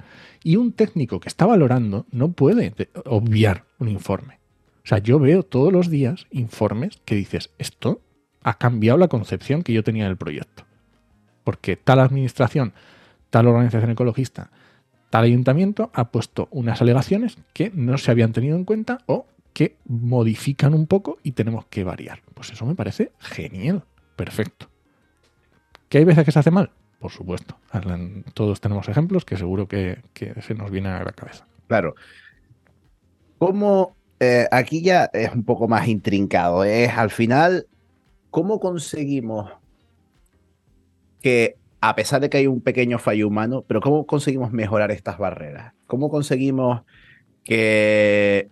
Y un técnico que está valorando no puede de- obviar un informe. O sea, yo veo todos los días informes que dices, esto ha cambiado la concepción que yo tenía del proyecto. Porque tal administración, tal organización ecologista, tal ayuntamiento ha puesto unas alegaciones que no se habían tenido en cuenta o que modifican un poco y tenemos que variar. Pues eso me parece genial, perfecto. ¿Que hay veces que se hace mal? Por supuesto. Todos tenemos ejemplos que seguro que, se nos vienen a la cabeza.
Claro. ¿Cómo, eh, aquí ya es un poco más intrincado, es al final, ¿cómo conseguimos que, a pesar de que hay un pequeño fallo humano, pero cómo conseguimos mejorar estas barreras? ¿Cómo conseguimos que,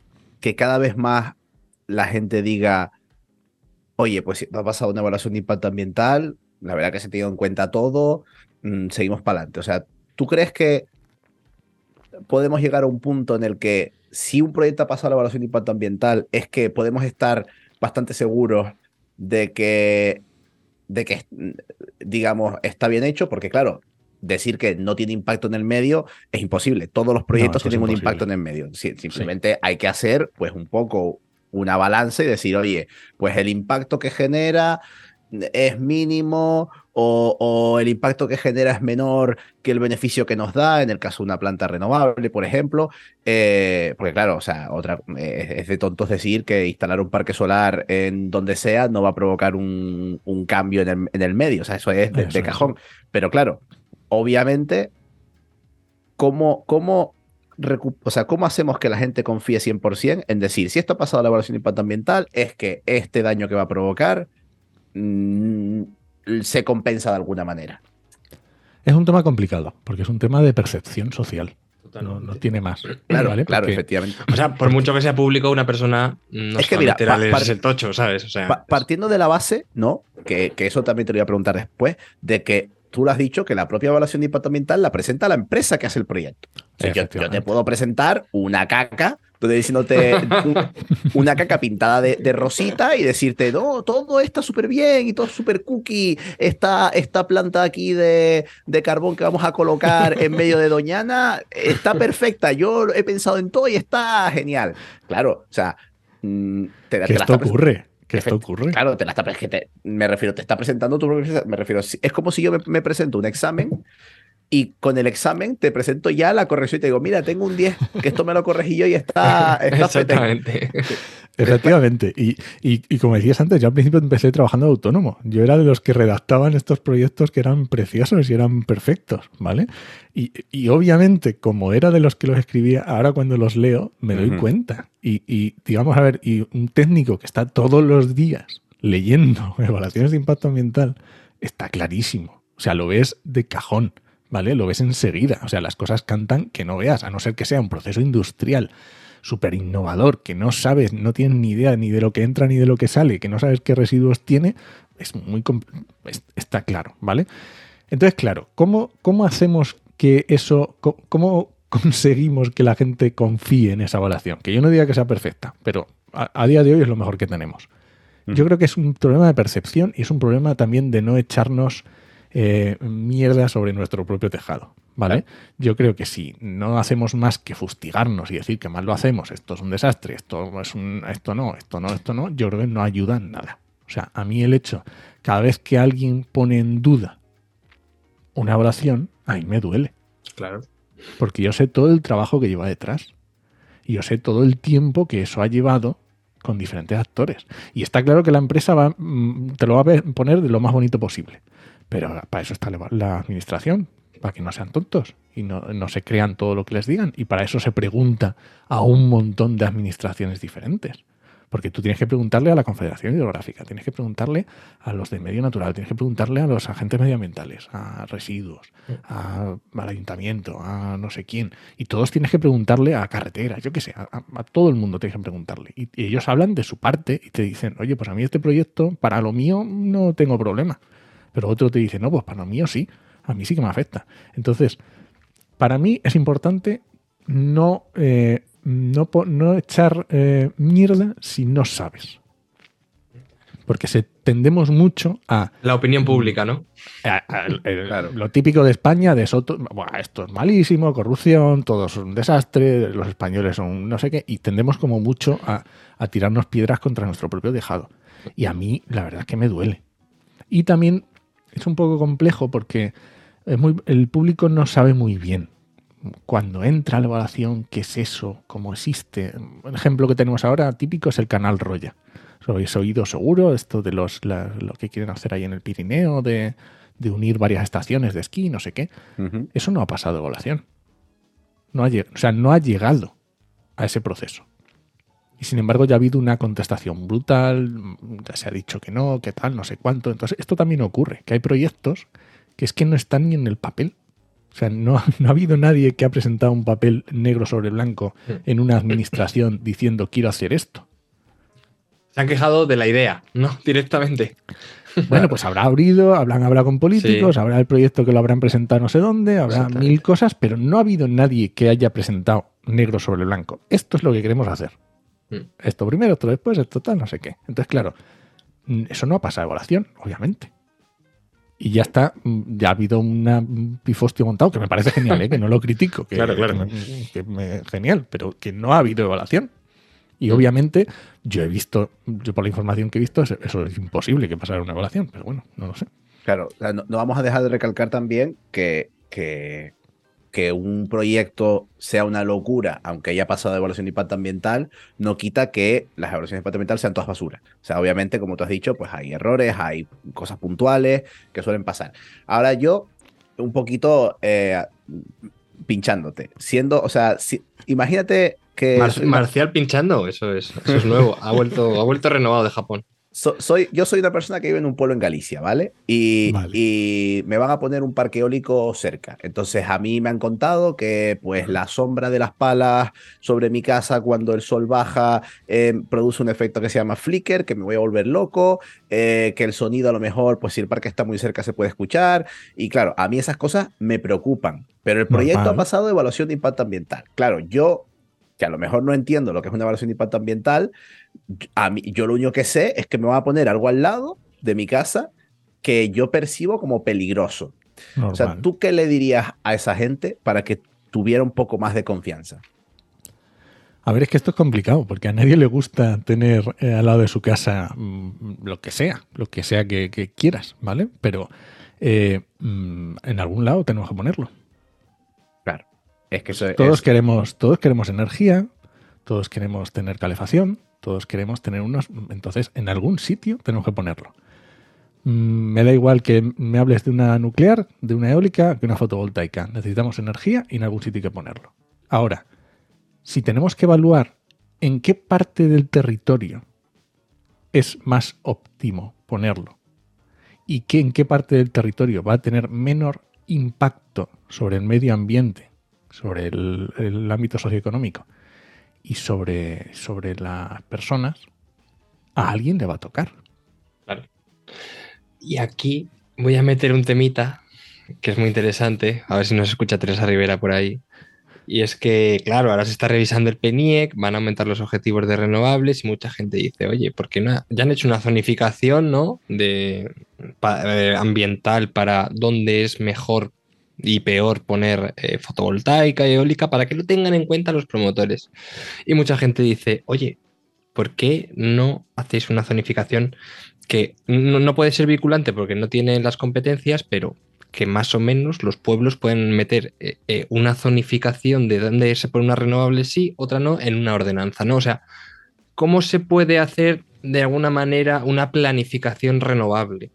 cada vez más la gente diga, oye, pues si ha pasado una evaluación de impacto ambiental, la verdad que se ha tenido en cuenta todo, mm, seguimos para adelante? O sea, ¿tú crees que podemos llegar a un punto en el que si un proyecto ha pasado la evaluación de impacto ambiental, es que podemos estar bastante seguros de que, de que mm, digamos, está bien hecho, porque claro, decir que no tiene impacto en el medio es imposible. Todos los proyectos tienen un impacto en el medio. Si- simplemente hay que hacer pues un poco una balanza y decir, oye, pues el impacto que genera es mínimo o, o el impacto que genera es menor que el beneficio que nos da, en el caso de una planta renovable, por ejemplo. Eh, porque claro, o sea, otra, eh, es de tontos decir que instalar un parque solar en donde sea no va a provocar un, un cambio en el, en el medio. O sea, eso es de,
Eso
de
es.
cajón. Pero claro, obviamente, ¿cómo, cómo, o sea, ¿cómo hacemos que la gente confíe 100% en decir, si esto ha pasado a la evaluación de impacto ambiental, es que este daño que va a provocar mm, se compensa de alguna manera?
Es un tema complicado, porque es un tema de percepción social. No, no tiene más.
Claro,
¿vale?
claro,
Porque-
efectivamente.
O sea, por mucho que sea público, una persona no
Es que mira, pa-
ese tocho, ¿sabes? O sea,
Pa- partiendo de la base, ¿no? Que, que eso también te lo voy a preguntar después, de que tú lo has dicho que la propia evaluación de impacto ambiental la presenta la empresa que hace el proyecto. O sea, yo, yo te puedo presentar una caca, donde diciéndote un- una caca pintada de, de rosita y decirte, no, todo está súper bien y todo súper cookie. Esta, esta planta aquí de, de carbón que vamos a colocar en medio de Doñana está perfecta. Yo he pensado en todo y está genial. Claro, o sea, mm, te,
que
te
esto ocurre. Que esto ocurre.
Claro, te la está pre- que te- me refiero, te está presentando tu propia- me refiero, es como si yo me, me presento un examen y con el examen te presento ya la corrección y te digo, mira, tengo un 10, que esto me lo corregí yo y está, está fete".
exactamente.
Efectivamente. Y, y- y como decías antes, yo al principio empecé trabajando de autónomo. Yo era de los que redactaban estos proyectos que eran preciosos y eran perfectos, ¿vale? Y, y obviamente, como era de los que los escribía, ahora cuando los leo me doy
Ujú.
cuenta. Y, y, digamos, a ver, y un técnico que está todos los días leyendo evaluaciones de impacto ambiental, está clarísimo. O sea, lo ves de cajón, ¿vale? Lo ves enseguida. O sea, las cosas cantan que no veas, a no ser que sea un proceso industrial súper innovador, que no sabes, no tienes ni idea ni de lo que entra ni de lo que sale, que no sabes qué residuos tiene, es muy es- está claro, ¿vale? Entonces, claro, ¿cómo, cómo hacemos que eso, cómo conseguimos que la gente confíe en esa evaluación? Que yo no diga que sea perfecta, pero a, a día de hoy es lo mejor que tenemos. Yo creo que es un problema de percepción y es un problema también de no echarnos eh, mierda sobre nuestro propio tejado. ¿Vale? Yo creo que si no hacemos más que fustigarnos y decir que mal lo hacemos, esto es un desastre, esto es un, esto no, esto no, esto no, yo creo que no ayuda en nada. O sea, a mí el hecho, cada vez que alguien pone en duda una evaluación, a mí me duele.
Claro.
Porque yo sé todo el trabajo que lleva detrás. Y yo sé todo el tiempo que eso ha llevado con diferentes actores. Y está claro que la empresa va, mm, te lo va a poner de lo más bonito posible. Pero para eso está la, administración. para que no sean tontos y no, no se crean todo lo que les digan. Y para eso se pregunta a un montón de administraciones diferentes. Porque tú tienes que preguntarle a la Confederación Hidrográfica, tienes que preguntarle a los de medio natural, tienes que preguntarle a los agentes medioambientales, a residuos, a- al ayuntamiento, a no sé quién. Y todos tienes que preguntarle a carreteras, yo qué sé, a, a todo el mundo tienes que preguntarle. Y, y ellos hablan de su parte y te dicen, oye, pues a mí este proyecto, para lo mío, no tengo problema. Pero otro te dice, no, pues para lo mío sí, a mí sí que me afecta. Entonces, para mí es importante no, eh, no, no echar eh, mierda si no sabes. Porque se tendemos mucho a,
La opinión pública, ¿no?
a- a- el-
Claro.
lo típico de España, de Soto, "Buah, esto es malísimo, corrupción, todo es un desastre, los españoles son no sé qué, y tendemos como mucho a, a tirarnos piedras contra nuestro propio tejado. Y a mí, la verdad es que me duele. Y también es un poco complejo porque es muy- el público no sabe muy bien cuando entra la evaluación qué es eso, cómo existe. El ejemplo que tenemos ahora típico es el canal Roya. Lo habéis oído seguro, esto de los, la- lo que quieren hacer ahí en el Pirineo, de, de unir varias estaciones de esquí, no sé qué. Eso no ha pasado evaluación. No ha, lleg- o sea, no ha llegado a ese proceso. Y sin embargo ya ha habido una contestación brutal, ya se ha dicho que no, que tal, no sé cuánto. Entonces esto también ocurre, que hay proyectos que es que no están ni en el papel. O sea, no, no ha habido nadie que ha presentado un papel negro sobre blanco en una administración diciendo quiero hacer esto.
Se han quejado de la idea, ¿no? Directamente.
Bueno, pues habrá abrido, habrán hablado con políticos,
Sí.
habrá el proyecto que lo habrán presentado no sé dónde, habrá mil cosas, pero no ha habido nadie que haya presentado negro sobre blanco. Esto es lo que queremos hacer.
Mm.
Esto primero, esto después, esto tal, no sé qué. Entonces, claro, mm, eso no ha pasado a evaluación, obviamente. Y ya está, mm, ya ha habido una- un pifostio montado, que me parece genial, ¿eh? que no lo critico, que,
Claro, claro.
que me- que me- genial, pero que no ha habido evaluación. Y obviamente, yo he visto, yo por la información que he visto, eso es imposible que pasara una evaluación, pero bueno, no lo sé.
Claro, no, no vamos a dejar de recalcar también que, que, que un proyecto sea una locura, aunque haya pasado de evaluación de impacto ambiental, no quita que las evaluaciones de impacto ambiental sean todas basura. O sea, obviamente, como tú has dicho, pues hay errores, hay cosas puntuales que suelen pasar. Ahora yo, un poquito eh, pinchándote, siendo, o sea, si- imagínate que...
Mar-
soy una-
Marcial pinchando, eso es, eso es nuevo. Ha vuelto, ha vuelto renovado de Japón.
So- soy, yo soy una persona que vive en un pueblo en Galicia, ¿vale? Y,
Vale.
y me van a poner un parque eólico cerca. Entonces a mí me han contado que pues la sombra de las palas sobre mi casa cuando el sol baja eh, produce un efecto que se llama flicker, que me voy a volver loco, eh, que el sonido a lo mejor, pues si el parque está muy cerca se puede escuchar. Y claro, a mí esas cosas me preocupan. Pero el proyecto
Normal.
ha pasado de evaluación de impacto ambiental. Claro, yo que a lo mejor no entiendo lo que es una evaluación de impacto ambiental, a mí, yo lo único que sé es que me van a poner algo al lado de mi casa que yo percibo como peligroso.
Normal.
O sea, ¿tú qué le dirías a esa gente para que tuviera un poco más de confianza?
A ver, es que esto es complicado, porque a nadie le gusta tener eh, al lado de su casa mm, lo que sea, lo que sea que, que quieras, ¿vale? Pero eh, mm, en algún lado tenemos que ponerlo.
Claro. Es que eso
Todos
es-
queremos, todos queremos energía, todos queremos tener calefacción, todos queremos tener unos. Entonces, en algún sitio tenemos que ponerlo. Mm, Me da igual que me hables de una nuclear, de una eólica, que una fotovoltaica. Necesitamos energía y en algún sitio hay que ponerlo. Ahora, si tenemos que evaluar en qué parte del territorio es más óptimo ponerlo y que en qué parte del territorio va a tener menor impacto sobre el medio ambiente, sobre el, el ámbito socioeconómico y sobre, sobre las personas, a alguien le va a tocar.
Claro. Y aquí voy a meter un temita que es muy interesante. A ver si nos escucha Teresa Rivera por ahí. Y es que, claro, ahora se está revisando el PENIEC, van a aumentar los objetivos de renovables y mucha gente dice, oye, ¿por qué no? Ya han hecho una zonificación, ¿no? De, eh, ambiental para dónde es mejor y peor poner eh, fotovoltaica, eólica, para que lo tengan en cuenta los promotores. Y mucha gente dice, oye, ¿por qué no hacéis una zonificación que no, puede ser vinculante porque no tiene las competencias, pero que más o menos los pueblos pueden meter eh, eh, una zonificación de dónde se pone una renovable sí, otra no, en una ordenanza, ¿no? O sea, ¿cómo se puede hacer de alguna manera una planificación renovable?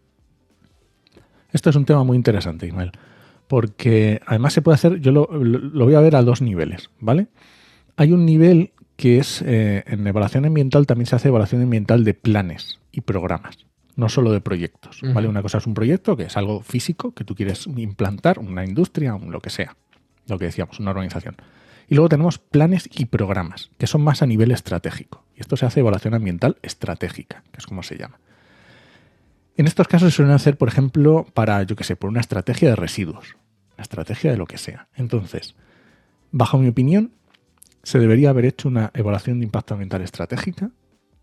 Esto es un tema muy interesante, Ismael, porque además se puede hacer, yo lo, lo voy a ver a dos niveles, ¿vale? Hay un nivel que es, eh, en evaluación ambiental también se hace evaluación ambiental de planes y programas, no solo de proyectos, ¿vale? Una cosa es un proyecto, que es algo físico, que tú quieres implantar, una industria, un lo que sea, lo que decíamos, una organización. Y luego tenemos planes y programas, que son más a nivel estratégico. Y esto se hace evaluación ambiental estratégica, que es como se llama. En estos casos se suelen hacer, por ejemplo, para, yo qué sé, por una estrategia de residuos, una estrategia de lo que sea. Entonces, bajo mi opinión, se debería haber hecho una evaluación de impacto ambiental estratégica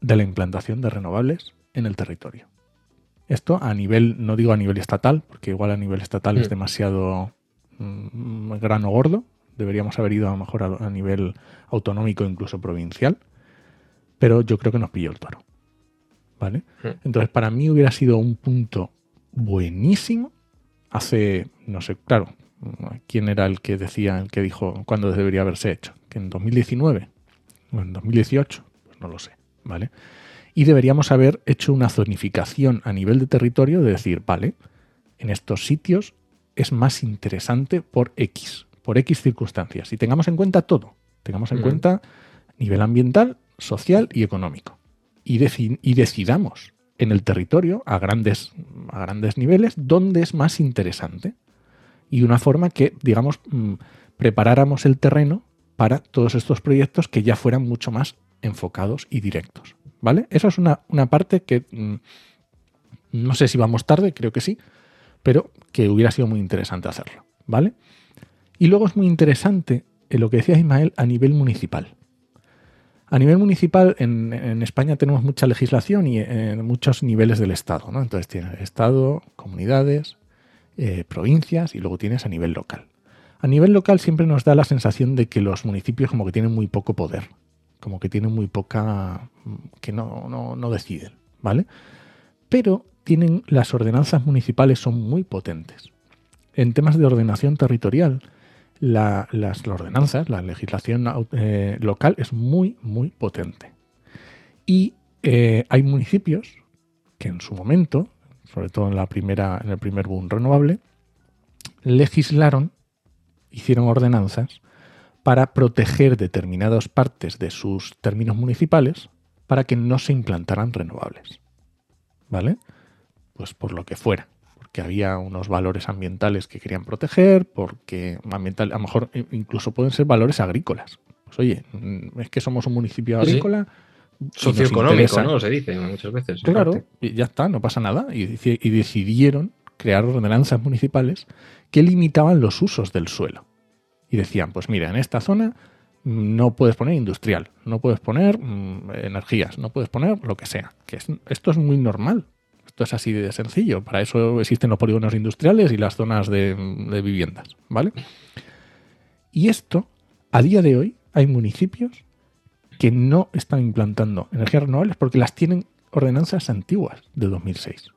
de la implantación de renovables en el territorio. Esto a nivel, no digo a nivel estatal, porque igual a nivel estatal es
Mm.
demasiado mm, grano gordo. Deberíamos haber ido a lo mejor a, a nivel autonómico, incluso provincial. Pero yo creo que nos pilló el toro. ¿Vale?
Mm.
Entonces, para mí hubiera sido un punto buenísimo hace, no sé, claro, quién era el que decía, el que dijo cuándo debería haberse hecho, que en 2019 o en 2018, pues no lo sé, ¿vale? Y deberíamos haber hecho una zonificación a nivel de territorio de decir, vale, en estos sitios es más interesante por X, por X circunstancias. Y tengamos en cuenta todo, tengamos en cuenta nivel ambiental, social y económico. Y, deci- y decidamos en el territorio, a grandes, a grandes niveles, dónde es más interesante. Y una forma que, digamos, mm, preparáramos el terreno para todos estos proyectos que ya fueran mucho más enfocados y directos. ¿Vale? Eso es una, una parte que mm, no sé si vamos tarde, creo que sí, pero que hubiera sido muy interesante hacerlo. ¿Vale? Y luego es muy interesante eh, lo que decía Ismael a nivel municipal. A nivel municipal, en, en España tenemos mucha legislación y en muchos niveles del Estado. ¿no? Entonces tienes Estado, comunidades, eh, provincias y luego tienes a nivel local. A nivel local siempre nos da la sensación de que los municipios como que tienen muy poco poder, como que tienen muy poca... que no, no, no deciden, ¿vale? Pero tienen las ordenanzas municipales son muy potentes. En temas de ordenación territorial, la- las ordenanzas, la legislación eh, local es muy, muy potente. Y eh, hay municipios que en su momento, sobre todo en, la primera, en el primer boom renovable, legislaron, hicieron ordenanzas para proteger determinadas partes de sus términos municipales para que no se implantaran renovables. ¿Vale? Pues por lo que fuera porque había unos valores ambientales que querían proteger, porque ambiental, a lo mejor incluso pueden ser valores agrícolas. Pues oye, mm, es que somos un municipio
sí. Socioeconómico, ¿no? Se dice muchas veces.
Claro, y ya está, no pasa nada. Y, deci- y decidieron crear ordenanzas municipales que limitaban los usos del suelo. Y decían, pues mira, en esta zona no puedes poner industrial, no puedes poner mm, energías, no puedes poner lo que sea. Que es- esto es muy normal. Esto es así de sencillo. Para eso existen los polígonos industriales y las zonas de, de viviendas, ¿vale? Y esto, a día de hoy, hay municipios que no están implantando energías renovables porque las tienen ordenanzas antiguas de 2006.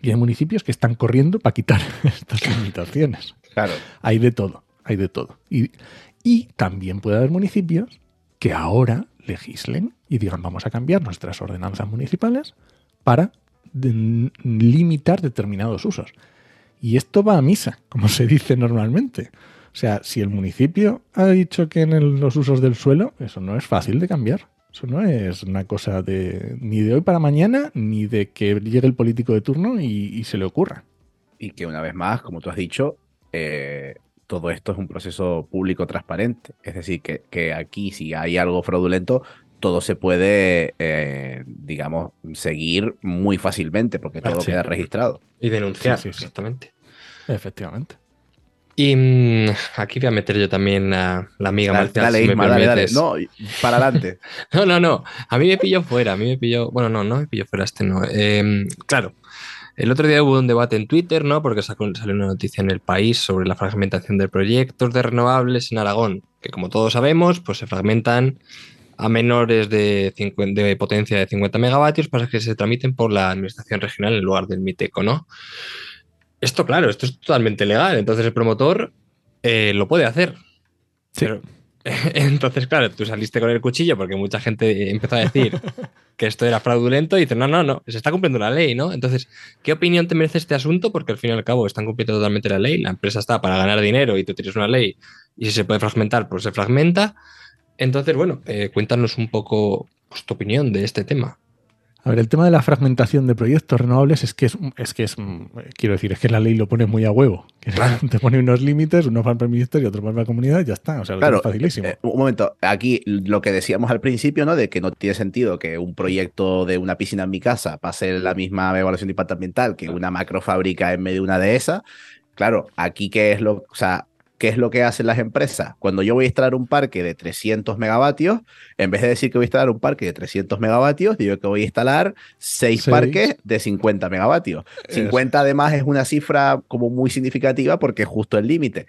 Y hay municipios que están corriendo para quitar estas limitaciones.
Claro.
Hay de todo, hay de todo. Y, y también puede haber municipios que ahora legislen y digan vamos a cambiar nuestras ordenanzas municipales para de- limitar determinados usos. Y esto va a misa, como se dice normalmente. O sea, si el municipio ha dicho que en el- los usos del suelo, eso no es fácil de cambiar. Eso no es una cosa de ni de hoy para mañana, ni de que llegue el político de turno y, y se le ocurra.
Y que una vez más, como tú has dicho, eh, todo esto es un proceso público transparente. Es decir, que, que aquí si hay algo fraudulento, todo se puede, eh, digamos, seguir muy fácilmente porque
Ah,
todo
sí.
queda registrado.
Y denunciar,
Sí, sí, sí.
exactamente.
Efectivamente.
Y mm, aquí voy a meter yo también a la amiga
Dale,
Marcial,
dale,
si me
Isma, dale, dale. No, para adelante.
No, no, no. A mí me pilló fuera. A mí me pilló. Bueno, no, no me pilló fuera este, no. Eh, claro. El otro día hubo un debate en Twitter, ¿no? Porque sacó- salió una noticia en el país sobre la fragmentación de proyectos de renovables en Aragón, que como todos sabemos, pues se fragmentan a menores de, 50 de potencia de 50 megavatios para que se tramiten por la administración regional en lugar del MITECO, ¿no? Esto, claro, esto es totalmente legal. Entonces el promotor eh, lo puede hacer.
Sí.
Pero, Entonces, claro, tú saliste con el cuchillo porque mucha gente empezó a decir que esto era fraudulento y dices, no, no, no, se está cumpliendo la ley, ¿no? Entonces, ¿qué opinión te merece este asunto? Porque al fin y al cabo están cumpliendo totalmente la ley, la empresa está para ganar dinero y tú tienes una ley y si se puede fragmentar, pues se fragmenta. Entonces, bueno, eh, cuéntanos un poco pues, tu opinión de este tema.
A ver, el tema de la fragmentación de proyectos renovables es que es, es que es, quiero decir, es que la ley lo pone muy a huevo. Te pone unos límites, uno para el ministerio y otro para la comunidad, y ya está. O sea,
claro,
es facilísimo.
Eh, un momento, aquí lo que decíamos al principio, ¿no? De que no tiene sentido que un proyecto de una piscina en mi casa pase la misma evaluación de impacto ambiental que una macrofábrica en medio de una de esas. Claro, aquí qué es lo, o sea, ¿qué es lo que hacen las empresas? Cuando yo voy a instalar un parque de 300 megavatios, en vez de decir que voy a instalar un parque de 300 megavatios, digo que voy a instalar 6 parques de 50 megavatios. 50 además es una cifra como muy significativa porque es justo el límite.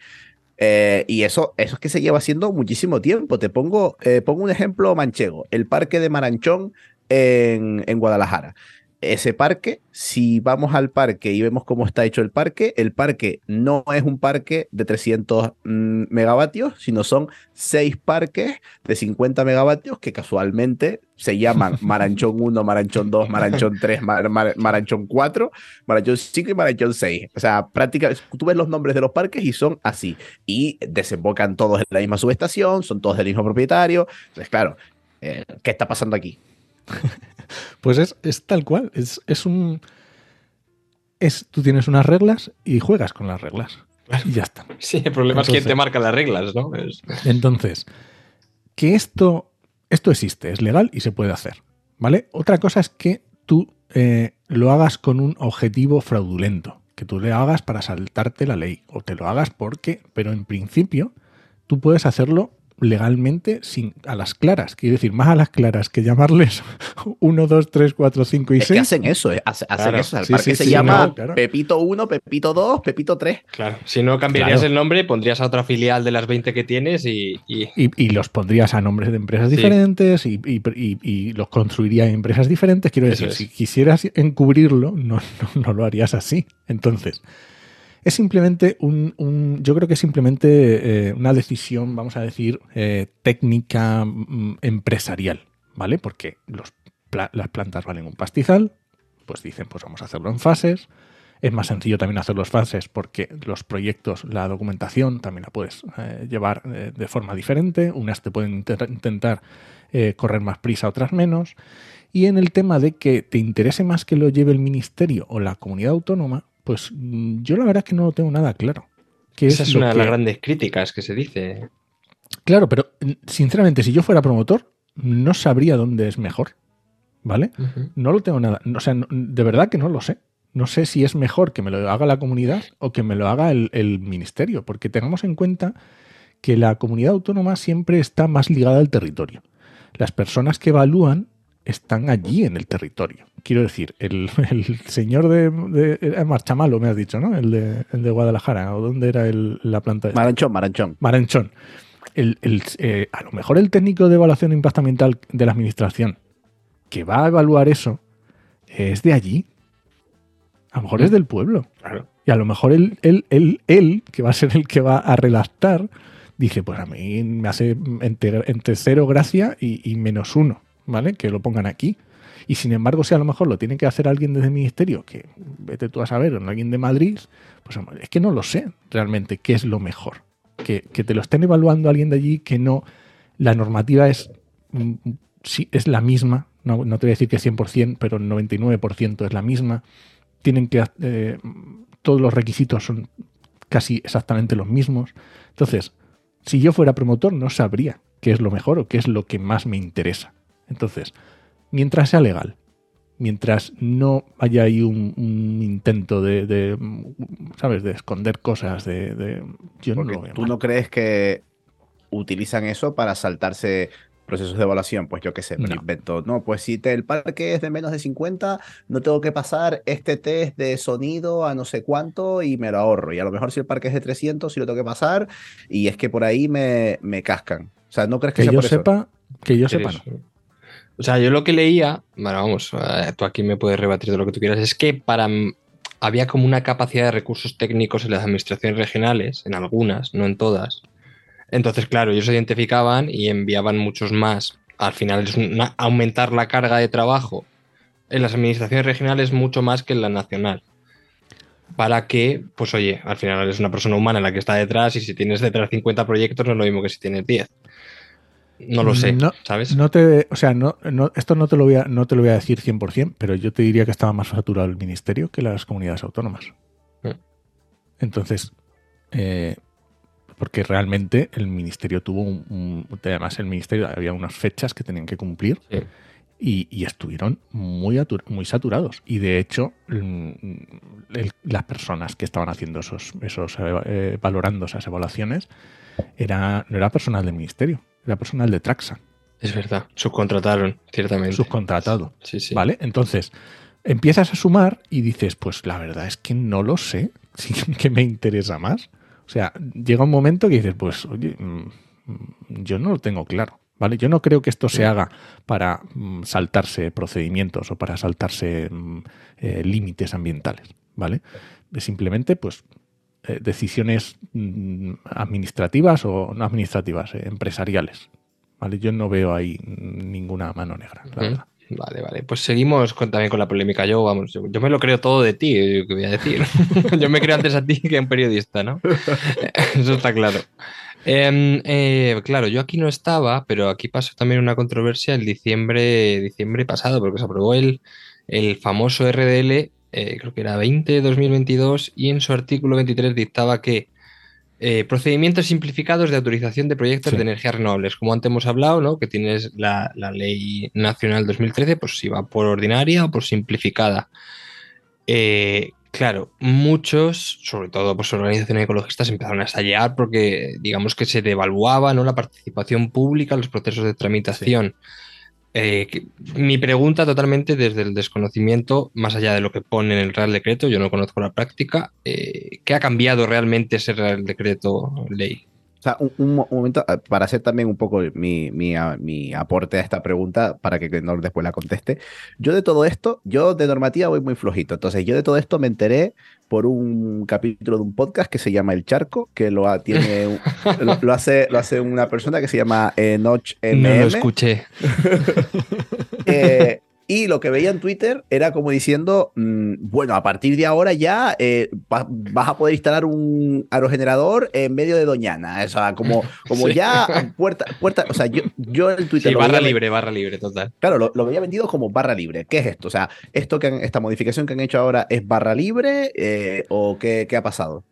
Eh, y eso, eso es que se lleva haciendo muchísimo tiempo. Te pongo, eh, pongo un ejemplo manchego, el parque de Maranchón en, en Guadalajara ese parque, si vamos al parque y vemos cómo está hecho el parque, el parque no es un parque de 300 mm, megavatios, sino son seis parques de 50 megavatios que casualmente se llaman Maranchón 1, Maranchón 2, Maranchón 3, Maranchón 4, Maranchón 5 y Maranchón 6. O sea, prácticamente tú ves los nombres de los parques y son así. Y desembocan todos en la misma subestación, son todos del mismo propietario. Entonces, claro, eh, ¿qué está pasando aquí?
Pues es, tal cual. Es, es, un. Es, tú tienes unas reglas y juegas con las reglas. Y ya está.
Sí, el problema es quién te marca las reglas, ¿no?
Entonces, que esto, esto existe, es legal y se puede hacer. ¿Vale? Otra cosa es que tú eh, lo hagas con un objetivo fraudulento. Que tú le hagas para saltarte la ley. O te lo hagas porque. Pero en principio, tú puedes hacerlo legalmente sin, a las claras. Quiero decir, más a las claras que llamarles 1, 2, 3, 4, 5 y
es
6.
Que hacen eso, eh, hacen eso. El parque se llama Pepito 1, Pepito 2, Pepito 3.
Claro, si no cambiarías el nombre, pondrías a otra filial de las 20 que tienes y.
Y, los pondrías a nombres de empresas diferentes y, los construirías en empresas diferentes. Quiero decir, si quisieras encubrirlo, no, no lo harías así. Entonces. Es simplemente un, yo creo que es simplemente eh, una decisión, vamos a decir, eh, técnica mm, empresarial, ¿vale? Porque los, las plantas valen un pastizal, pues dicen, pues vamos a hacerlo en fases. Es más sencillo también hacerlo en fases porque los proyectos, la documentación también la puedes eh, llevar de forma diferente. Unas te pueden intentar correr más prisa, otras menos. Y en el tema de que te interese más que lo lleve el ministerio o la comunidad autónoma, pues mm, yo la verdad es que no lo tengo nada claro.
Esa es, una de las grandes críticas que se dice.
Claro, pero mm, sinceramente, si yo fuera promotor, no sabría dónde es mejor. ¿Vale? No lo tengo nada. O sea, de verdad que no lo sé. No sé si es mejor que me lo haga la comunidad o que me lo haga el, el ministerio, porque tengamos en cuenta que la comunidad autónoma siempre está más ligada al territorio. Las personas que evalúan están allí en el territorio. Quiero decir, el, señor de, de, Marchamalo, me has dicho, ¿no? El de, el de Guadalajara, ¿o dónde era la planta?
Maranchón, Maranchón.
Maranchón. Eh, a lo mejor el técnico de evaluación de impacto ambiental de la administración que va a evaluar eso es de allí. A lo mejor es del pueblo. Y a lo mejor él, él, él, él, que va a ser el que va a redactar, dice, pues a mí me hace entre, cero gracia y menos uno. Que lo pongan aquí. Y sin embargo, si a lo mejor lo tiene que hacer alguien desde el ministerio, que vete tú a saber, o alguien de Madrid, pues es que no lo sé realmente qué es lo mejor. Que, te lo estén evaluando alguien de allí, que no, la normativa es, mm, sí, es la misma, no, no te voy a decir que 100%, pero el 99% es la misma. Tienen que, eh, todos los requisitos son casi exactamente los mismos. Entonces, si yo fuera promotor, no sabría qué es lo mejor o qué es lo que más me interesa. Entonces, mientras sea legal, mientras no haya ahí un, intento de, ¿sabes?, de esconder cosas, de... yo no lo veo
¿Tú no crees que utilizan eso para saltarse procesos de evaluación? Pues yo qué sé, me no. invento. No, pues si el parque es de menos de 50, no tengo que pasar este test de sonido a no sé cuánto y me lo ahorro. Y a lo mejor si el parque es de 300, sí lo tengo que pasar y es que por ahí me, me cascan. O sea, ¿no crees que,
que yo sepa, Que yo sepa, no.
O sea, yo lo que leía, bueno, vamos, eh, tú aquí me puedes rebatir de lo que tú quieras, es que para había como una capacidad de recursos técnicos en las administraciones regionales, en algunas, no en todas, Entonces, claro, ellos se identificaban y enviaban muchos más. Al final es una- aumentar la carga de trabajo en las administraciones regionales mucho más que en la nacional. Para que, pues oye, al final eres una persona humana la que está detrás y si tienes detrás 50 proyectos no es lo mismo que si tienes 10. No lo sé,
No,
¿sabes?
No te, o sea, no, no- esto no te, lo voy a, no te lo voy a decir 100%, pero yo te diría que estaba más saturado el ministerio que las comunidades autónomas.
Mm.
Entonces, eh, porque realmente el ministerio tuvo un, un- Además, el ministerio había unas fechas que tenían que cumplir
Sí.
y, y estuvieron muy, atu- muy saturados. Y de hecho, el- las personas que estaban haciendo esos, esos eh, valorando esas evaluaciones era, no era personal del ministerio, era personal de Traxa,
Es verdad, subcontrataron, ciertamente.
subcontratado.
Sí, sí.
¿Vale? Entonces, empiezas a sumar y dices, pues la verdad es que no lo sé, sí que me interesa más. O sea, llega un momento que dices, pues, oye, mm, yo no lo tengo claro. ¿Vale? Yo no creo que esto se haga para mm, saltarse procedimientos o para saltarse mm, eh, límites ambientales, ¿vale? Simplemente, pues, eh, decisiones mm, administrativas o no administrativas, eh, empresariales, ¿vale? Yo no veo ahí ninguna mano negra, la verdad.
Vale, vale. Pues seguimos con- también con la polémica. Yo, vamos, yo, yo me lo creo todo de ti, eh, ¿qué voy a decir? yo me creo antes a ti que a un periodista, ¿no? Eso está claro. Em, eh, claro, yo aquí no estaba, pero aquí pasó también una controversia el diciembre, diciembre pasado, porque se aprobó el, el famoso RDL, eh, creo que era 20 de 2022, y en su artículo 23 dictaba que eh, procedimientos simplificados de autorización de proyectos
Sí.
de energías renovables. Como antes hemos hablado, ¿no? Que tienes la, la ley nacional 2013, pues si va por ordinaria o por simplificada. Eh, claro, muchos, sobre todo pues, organizaciones ecologistas, empezaron a estallar porque digamos que se devaluaba ¿no? la participación pública en los procesos de tramitación. Eh, mi pregunta totalmente desde el desconocimiento, más allá de lo que pone en el Real Decreto, yo no conozco la práctica, eh, ¿qué ha cambiado realmente ese Real Decreto ley?
O sea, un, un mo- un momento, ah, para hacer también un poco mi, mi, mi aporte a esta pregunta, para que Knorr después la conteste. Yo de todo esto, yo de normativa voy muy flojito. Entonces, yo de todo esto me enteré por un capítulo de un podcast que se llama El Charco, que lo, tiene, lo, lo hace, lo hace una persona que se llama Enoch
No lo
MM.
escuché.
Eh, y lo que veía en Twitter era como diciendo, mm, bueno, a partir de ahora ya eh, va- vas a poder instalar un aerogenerador en medio de Doñana. O sea, como, como
Sí.
ya puerta, puerta, o sea, yo, yo en Twitter
Sí,
lo
barra
veía-
libre, barra libre, total.
Claro, lo, lo veía vendido como barra libre. ¿Qué es esto? O sea, esto que han- esta modificación que han hecho ahora es barra libre eh, o qué, qué ha pasado?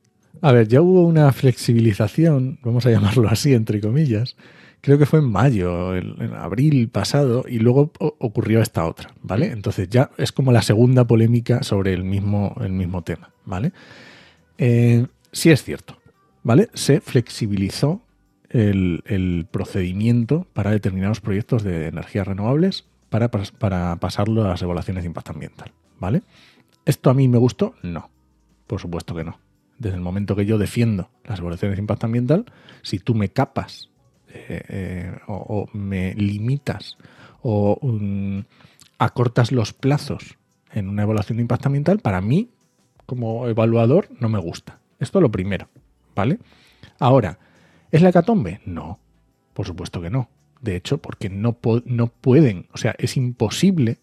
A ver, ya hubo una flexibilización, vamos a llamarlo así, entre comillas. Creo que fue en mayo, en abril pasado, y luego ocurrió esta otra, ¿vale? Entonces ya es como la segunda polémica sobre el mismo, el mismo tema, ¿vale? Eh, sí es cierto, ¿vale? Se flexibilizó el, el procedimiento para determinados proyectos de energías renovables para, para pasarlo a las evaluaciones de impacto ambiental, ¿vale? ¿Esto a mí me gustó? No, por supuesto que no. Desde el momento que yo defiendo las evaluaciones de impacto ambiental, si tú me capas eh, eh, o, me limitas o mm, acortas los plazos en una evaluación de impacto ambiental, para mí, como evaluador, no me gusta. Esto es lo primero, ¿vale? Ahora, ¿es la hecatombe? No, por supuesto que no. De hecho, porque no, no pueden, o sea, es imposible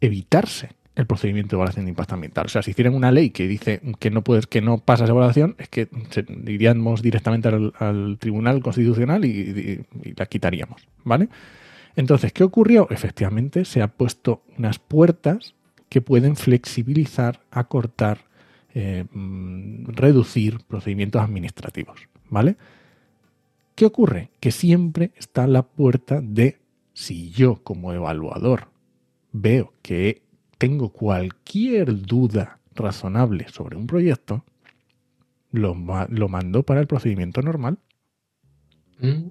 evitarse el procedimiento de evaluación de impacto ambiental. O sea, si hicieran una ley que dice que no puedes, que no pasas evaluación, es que iríamos directamente al, al Tribunal Constitucional y la quitaríamos, ¿vale? Entonces, ¿qué ocurrió? Efectivamente, se ha puesto unas puertas que pueden flexibilizar, acortar, eh, mm, reducir procedimientos administrativos, ¿vale? ¿Qué ocurre? Que siempre está la puerta de si yo como evaluador veo que tengo cualquier duda razonable sobre un proyecto, lo, lo mando para el procedimiento normal,
Mm,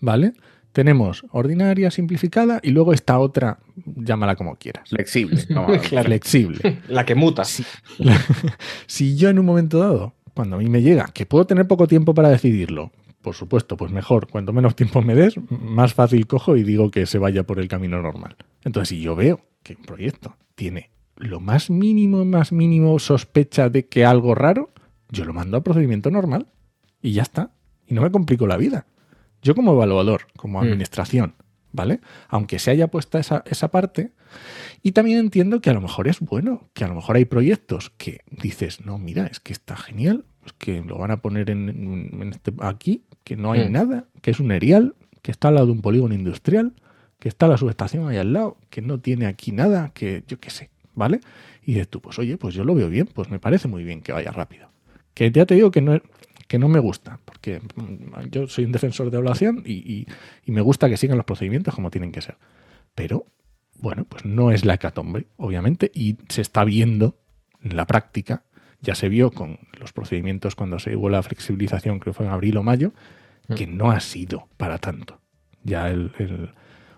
¿vale? Tenemos ordinaria, simplificada y luego esta otra, llámala como quieras.
Flexible.
Claro.
Flexible.
La que muta.
Si, la- si yo en un momento dado, cuando a mí me llega, que puedo tener poco tiempo para decidirlo, por supuesto, pues mejor, cuanto menos tiempo me des, más fácil cojo y digo que se vaya por el camino normal. Entonces, si yo veo que un proyecto tiene lo más mínimo, más mínimo sospecha de que algo raro, yo lo mando a procedimiento normal y ya está. y no me complico la vida. Yo como evaluador, como
Mm.
administración, ¿vale? Aunque se haya puesta esa, esa parte, y también entiendo que a lo mejor es bueno, que a lo mejor hay proyectos que dices, no, mira, es que está genial, es que lo van a poner en, en este- aquí, que no hay
Mm.
nada, que es un erial, que está al lado de un polígono industrial, que está la subestación ahí al lado, que no tiene aquí nada, que yo qué sé, ¿vale? Y dices tú, pues oye, pues yo lo veo bien, pues me parece muy bien que vaya rápido. Que ya te digo que no, que no me gusta, porque mm, yo soy un defensor de evaluación y, y- y me gusta que sigan los procedimientos como tienen que ser. Pero, bueno, pues no es la hecatombe, obviamente, y se está viendo en la práctica, ya se vio con los procedimientos cuando se hubo la flexibilización, creo que fue en abril o mayo, que no ha sido para tanto. Ya el, el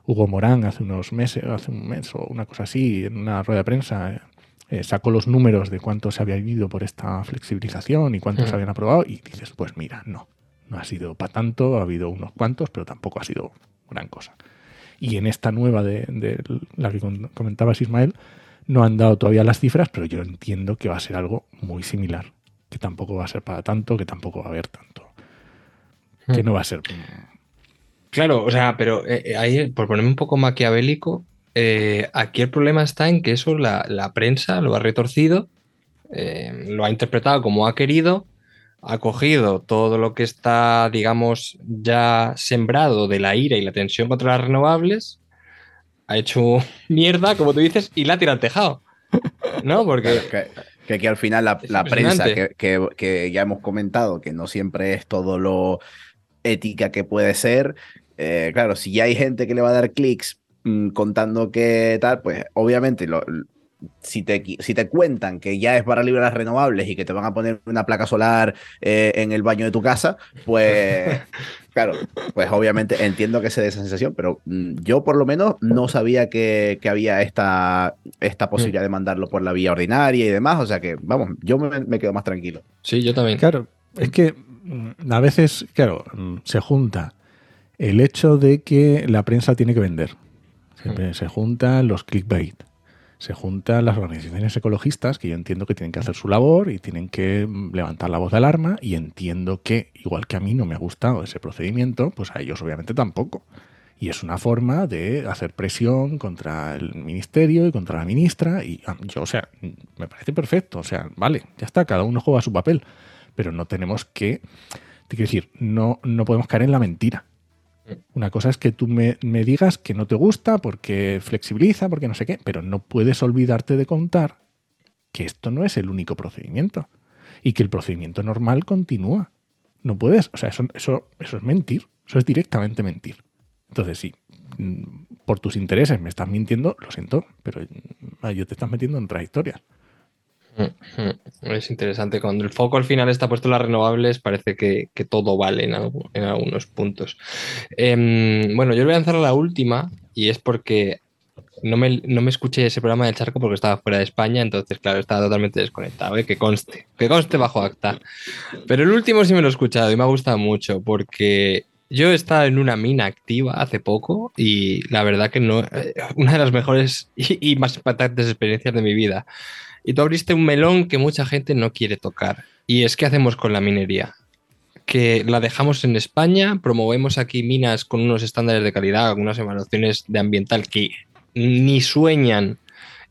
Hugo Morán hace unos meses, hace un mes o una cosa así, en una rueda de prensa, eh, sacó los números de cuánto se había ido por esta flexibilización y cuántos
Mm.
se habían aprobado y dices, pues mira, no, no ha sido para tanto, ha habido unos cuantos, pero tampoco ha sido gran cosa. Y en esta nueva de, de la que comentabas Ismael, no han dado todavía las cifras, pero yo entiendo que va a ser algo muy similar, que tampoco va a ser para tanto, que tampoco va a haber tanto, que
Mm.
no va a ser...
Claro, o sea, pero eh, eh, ahí, por ponerme un poco maquiavélico, eh, aquí el problema está en que eso la, la prensa lo ha retorcido, eh, lo ha interpretado como ha querido, ha cogido todo lo que está, digamos, ya sembrado de la ira y la tensión contra las renovables, ha hecho mierda, como tú dices, y la ha tirado al tejado. ¿No? Porque
Que, que aquí al final la, prensa, que, que- que ya hemos comentado, que no siempre es todo lo ética que puede ser, eh, claro, si ya hay gente que le va a dar clics mm, contando que tal, pues obviamente lo- si, te, si te cuentan que ya es para libre las renovables y que te van a poner una placa solar eh, en el baño de tu casa, pues claro, pues obviamente entiendo que se dé esa sensación, pero mm, yo por lo menos no sabía que, que había esta, esta posibilidad de mandarlo por la vía ordinaria y demás, o sea que, vamos, yo me, me quedo más tranquilo.
sí, yo también.
Claro, es que mm, a veces, claro, mm, se junta el hecho de que la prensa tiene que vender. Siempre se juntan los clickbait. Se juntan las organizaciones ecologistas, que yo entiendo que tienen que hacer su labor y tienen que mm, levantar la voz de alarma. Y entiendo que, igual que a mí no me ha gustado ese procedimiento, pues a ellos obviamente tampoco. Y es una forma de hacer presión contra el ministerio y contra la ministra. Y ah, yo, o sea, me parece perfecto. O sea, vale, ya está, cada uno juega su papel. Pero no tenemos que. Te quiero decir, no, no podemos caer en la mentira. Una cosa es que tú me, digas que no te gusta porque flexibiliza, porque no sé qué, pero no puedes olvidarte de contar que esto no es el único procedimiento y que el procedimiento normal continúa. No puedes, o sea, eso, eso, eso es mentir, eso es directamente mentir. Entonces, sí, mm, por tus intereses me estás mintiendo, lo siento, pero mm, yo te estás metiendo en otras historias.
Mm, Es interesante. Cuando el foco al final está puesto en las renovables, parece que, que todo vale en, algu- en algunos puntos. Em, bueno, yo voy a lanzar la última y es porque no me, no me escuché ese programa del charco porque estaba fuera de España, entonces, claro, estaba totalmente desconectado. ¿eh? Que conste, que conste bajo acta. Pero el último sí me lo he escuchado y me ha gustado mucho porque yo he estado en una mina activa hace poco y la verdad que no, eh, una de las mejores y, y más impactantes experiencias de mi vida. Y tú abriste un melón que mucha gente no quiere tocar. Y es qué hacemos con la minería. Que la dejamos en España, promovemos aquí minas con unos estándares de calidad, con unas evaluaciones de ambiental que ni sueñan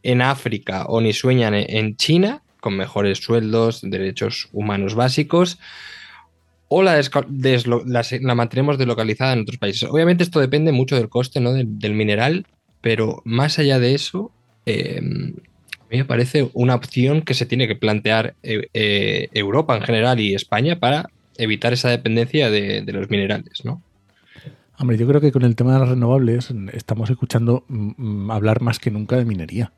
en África o ni sueñan en- en China, con mejores sueldos, derechos humanos básicos, o la, mantenemos deslocalizada en otros países. Obviamente esto depende mucho del coste ¿no? del, mineral, pero más allá de eso, eh, a mí me parece una opción que se tiene que plantear eh, eh, Europa en general y España para evitar esa dependencia de, de los minerales, ¿no?
Hombre, yo creo que con el tema de las renovables estamos escuchando mm, mm, hablar más que nunca de minería.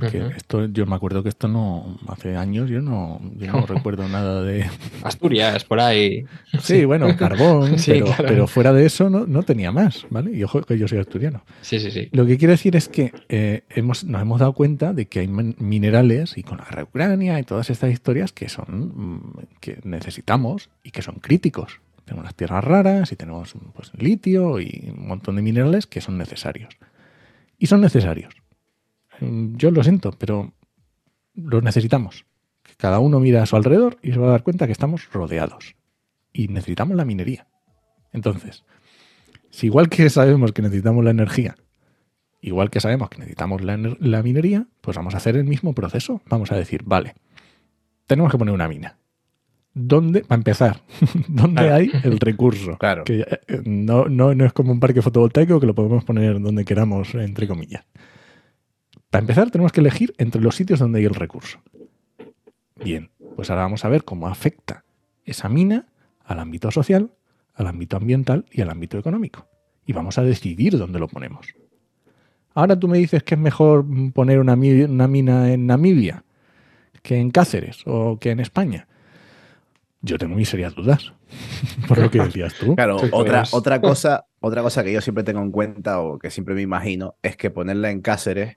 Porque esto, yo me acuerdo que esto no, hace años yo no, yo no recuerdo nada de...
Asturias, por ahí.
Sí, bueno, carbón,
Sí,
pero,
claro.
pero fuera de eso no, no tenía más, ¿vale? Y ojo que yo soy asturiano.
Sí, sí, sí.
Lo que quiero decir es que eh, hemos, nos hemos dado cuenta de que hay min- minerales y con la guerra de Ucrania y todas estas historias que son mm, que necesitamos y que son críticos. Tenemos las tierras raras y tenemos pues, litio y un montón de minerales que son necesarios. Y son necesarios. Mm, Yo lo siento, pero los necesitamos. Cada uno mira a su alrededor y se va a dar cuenta que estamos rodeados. y necesitamos la minería. Entonces, si igual que sabemos que necesitamos la energía, igual que sabemos que necesitamos la, la minería, pues vamos a hacer el mismo proceso. Vamos a decir, vale, tenemos que poner una mina. ¿Dónde, para empezar, dónde hay el recurso?
Claro.
Que eh, no, no, no es como un parque fotovoltaico que lo podemos poner donde queramos, entre comillas. Para empezar, tenemos que elegir entre los sitios donde hay el recurso. Bien, pues ahora vamos a ver cómo afecta esa mina al ámbito social, al ámbito ambiental y al ámbito económico. Y vamos a decidir dónde lo ponemos. Ahora tú me dices que es mejor poner una, mi- una mina en Namibia que en Cáceres o que en España. Yo tengo mis serias dudas, por lo que decías tú.
Claro, otra,
pues.
otra, cosa, otra cosa que yo siempre tengo en cuenta o que siempre me imagino es que ponerla en Cáceres